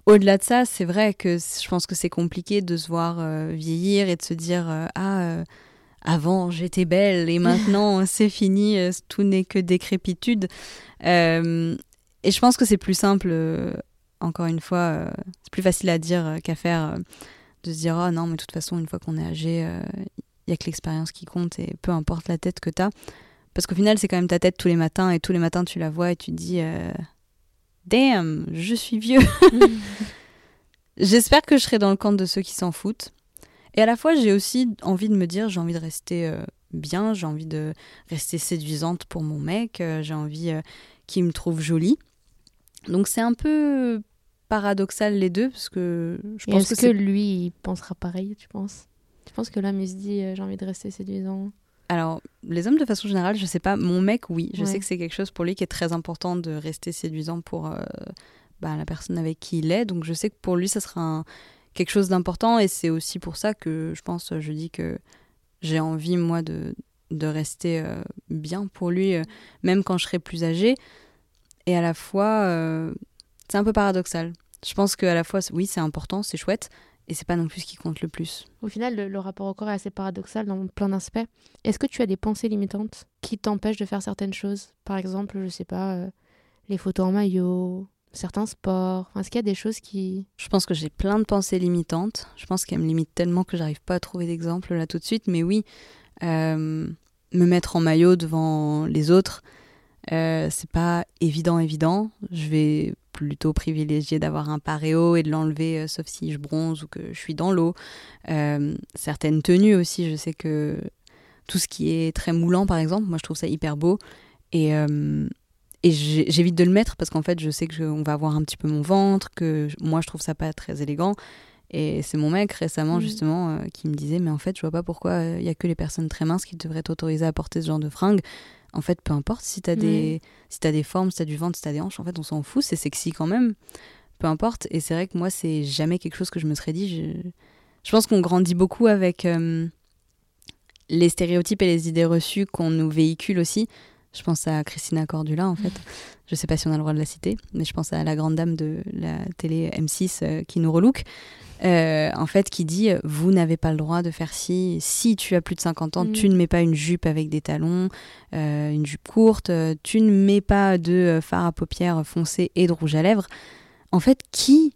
Au-delà de ça, c'est vrai que je pense que c'est compliqué de se voir euh, vieillir et de se dire ah avant j'étais belle et maintenant c'est fini, euh, tout n'est que décrépitude. Euh, et je pense que c'est plus simple, euh, encore une fois, c'est plus facile à dire qu'à faire, de se dire oh non mais de toute façon une fois qu'on est âgé, il y a que l'expérience qui compte et peu importe la tête que t'as. Parce qu'au final, c'est quand même ta tête tous les matins et tous les matins tu la vois et tu te dis euh, Damn, je suis vieux. J'espère que je serai dans le camp de ceux qui s'en foutent. Et à la fois, j'ai aussi envie de me dire j'ai envie de rester euh, bien, j'ai envie de rester séduisante pour mon mec, euh, j'ai envie euh, qu'il me trouve jolie. Donc c'est un peu paradoxal les deux parce que je pense Est-ce que, lui, il pensera pareil, tu penses? Tu penses que l'homme, il se dit j'ai envie de rester séduisant Alors, les hommes de façon générale, je sais pas. Mon mec, oui. Je Ouais. sais que c'est quelque chose pour lui qui est très important de rester séduisant pour bah, la personne avec qui il est. Donc, je sais que pour lui, ça sera un- quelque chose d'important. Et c'est aussi pour ça que je pense, je dis que j'ai envie, moi, de, de rester euh, bien pour lui, euh, même quand je serai plus âgée. Et à la fois, euh, c'est un peu paradoxal. Je pense qu'à la fois, oui, c'est important, c'est chouette. Et c'est pas non plus ce qui compte le plus. Au final, le, le rapport au corps est assez paradoxal dans plein d'aspects. Est-ce que tu as des pensées limitantes qui t'empêchent de faire certaines choses? Par exemple, je sais pas, euh, les photos en maillot, certains sports? Est-ce qu'il y a des choses qui... Je pense que j'ai plein de pensées limitantes. Je pense qu'elles me limitent tellement que j'arrive pas à trouver d'exemple là tout de suite. Mais oui, euh, me mettre en maillot devant les autres, euh, c'est pas évident, évident. Je vais plutôt privilégier d'avoir un paréo et de l'enlever, euh, sauf si je bronze ou que je suis dans l'eau. Euh, certaines tenues aussi, je sais que tout ce qui est très moulant, par exemple, moi je trouve ça hyper beau. Et, et j'évite de le mettre parce qu'en fait, je sais que je- on va voir un petit peu mon ventre, que moi je trouve ça pas très élégant. Et c'est mon mec récemment Mhm. justement euh, qui me disait mais en fait je vois pas pourquoi il y a que les personnes très minces qui devraient t'autoriser à porter ce genre de fringues. En fait peu importe si t'as des si des formes, si t'as du ventre, si t'as des hanches, en fait on s'en fout, c'est sexy quand même. Peu importe. Et c'est vrai que moi c'est jamais quelque chose que je me serais dit. Je, je pense qu'on grandit beaucoup avec euh, les stéréotypes et les idées reçues qu'on nous véhicule aussi. Je pense à Christina Cordula en fait. Je sais pas si on a le droit de la citer, mais je pense à la grande dame de la télé M6 euh, qui nous relook. Euh, en fait, qui dit Vous n'avez pas le droit de faire ci. Si tu as plus de 50 ans, Mm. tu ne mets pas une jupe avec des talons, euh, une jupe courte, tu ne mets pas de fard à paupières foncé et de rouge à lèvres. En fait, qui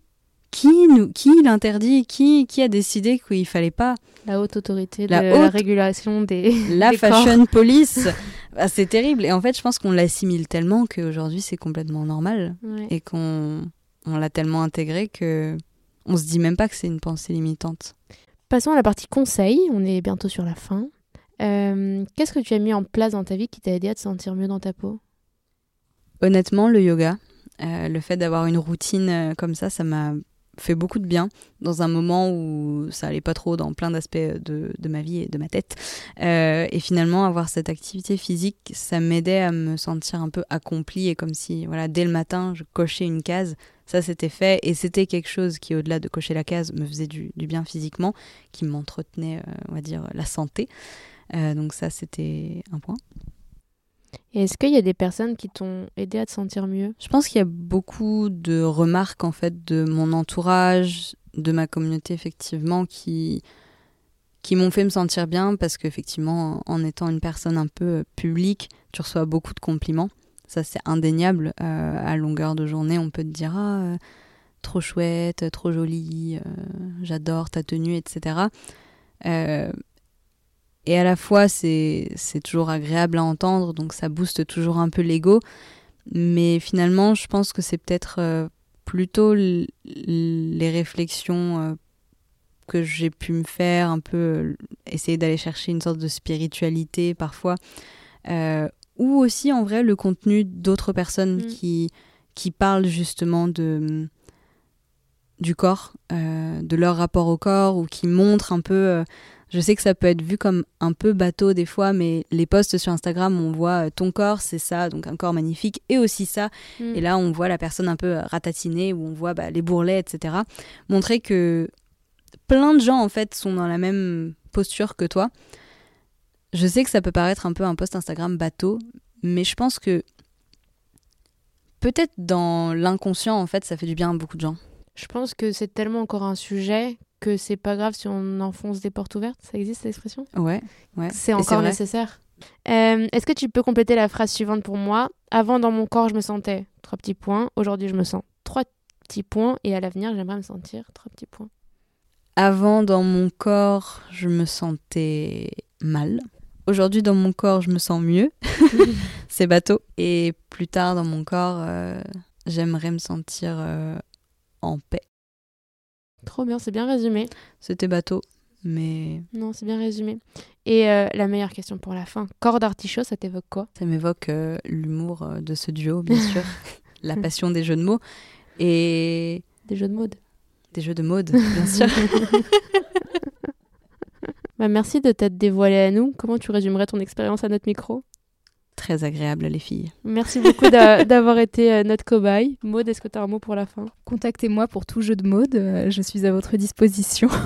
qui, nous, qui l'interdit qui, qui a décidé qu'il fallait pas La haute autorité de La la haute- régulation des... la des corps. fashion police Bah, C'est terrible. Et en fait, je pense qu'on l'assimile tellement qu'aujourd'hui, c'est complètement normal Ouais. et qu'on on l'a tellement intégré que on se dit même pas que c'est une pensée limitante. Passons à la partie conseil, on est bientôt sur la fin. Euh, Qu'est-ce que tu as mis en place dans ta vie qui t'a aidé à te sentir mieux dans ta peau? Honnêtement, le yoga. Euh, le fait d'avoir une routine euh, comme ça, ça m'a fait beaucoup de bien dans un moment où ça allait pas trop dans plein d'aspects de, de ma vie et de ma tête. Euh, et finalement, avoir cette activité physique, ça m'aidait à me sentir un peu accomplie et comme si, voilà, dès le matin, je cochais une case. Ça, c'était fait et c'était quelque chose qui, au-delà de cocher la case, me faisait du, du bien physiquement, qui m'entretenait, euh, on va dire, la santé. Euh, donc ça, c'était un point. Est-ce qu'il y a des personnes qui t'ont aidé à te sentir mieux? Je pense qu'il y a beaucoup de remarques en fait de mon entourage, de ma communauté effectivement qui qui m'ont fait me sentir bien parce qu'effectivement en étant une personne un peu publique, tu reçois beaucoup de compliments. Ça c'est indéniable. Euh, à longueur de journée, on peut te dire ah euh, trop chouette, trop jolie, euh, j'adore ta tenue, etc. Et à la fois, c'est toujours agréable à entendre, donc ça booste toujours un peu l'ego. Mais finalement, je pense que c'est peut-être euh, plutôt les réflexions euh, que j'ai pu me faire, un peu euh, essayer d'aller chercher une sorte de spiritualité parfois, ou aussi en vrai le contenu d'autres personnes Mm. qui, qui parlent justement de du corps, de leur rapport au corps, ou qui montrent un peu je sais que ça peut être vu comme un peu bateau des fois, mais les posts sur Instagram, on voit euh, ton corps, c'est ça, donc un corps magnifique, et aussi ça. Mm. Et là, on voit la personne un peu ratatinée, où on voit bah, les bourrelets, etc. Montrer que plein de gens, en fait, sont dans la même posture que toi. Je sais que ça peut paraître un peu un post Instagram bateau, mais je pense que peut-être dans l'inconscient, en fait, ça fait du bien à beaucoup de gens. Je pense que c'est tellement encore un sujet que c'est pas grave si on enfonce des portes ouvertes. Ça existe cette expression? Ouais, ouais. C'est encore nécessaire. Euh, Est-ce que tu peux compléter la phrase suivante pour moi? Avant, dans mon corps, je me sentais trois petits points. Aujourd'hui, je me sens trois petits points. Et à l'avenir, j'aimerais me sentir trois petits points. Avant, dans mon corps, je me sentais mal. Aujourd'hui, dans mon corps, je me sens mieux. C'est bateau. Et plus tard, dans mon corps, euh, j'aimerais me sentir euh, en paix. Trop bien, c'est bien résumé. C'était bateau, mais Non, c'est bien résumé. Et euh, la meilleure question pour la fin. Corps d'artichaut, ça t'évoque quoi? Ça m'évoque euh, l'humour euh, de ce duo, bien sûr. La passion des jeux de mots. Et Des jeux de mode. des jeux de mode, bien sûr. Bah, merci de t'être dévoilé à nous. Comment tu résumerais ton expérience à notre micro? Très agréable, les filles. Merci beaucoup d'a- d'avoir été euh, notre cobaye. Maud, est-ce que tu as un mot pour la fin? Contactez-moi pour tout jeu de mode, euh, je suis à votre disposition.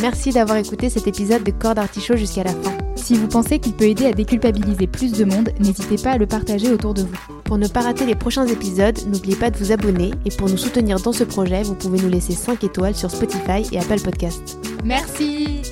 Merci d'avoir écouté cet épisode de Corps d'artichaut jusqu'à la fin. Si vous pensez qu'il peut aider à déculpabiliser plus de monde, n'hésitez pas à le partager autour de vous. Pour ne pas rater les prochains épisodes, n'oubliez pas de vous abonner et pour nous soutenir dans ce projet, vous pouvez nous laisser 5 étoiles sur Spotify et Apple Podcasts. Merci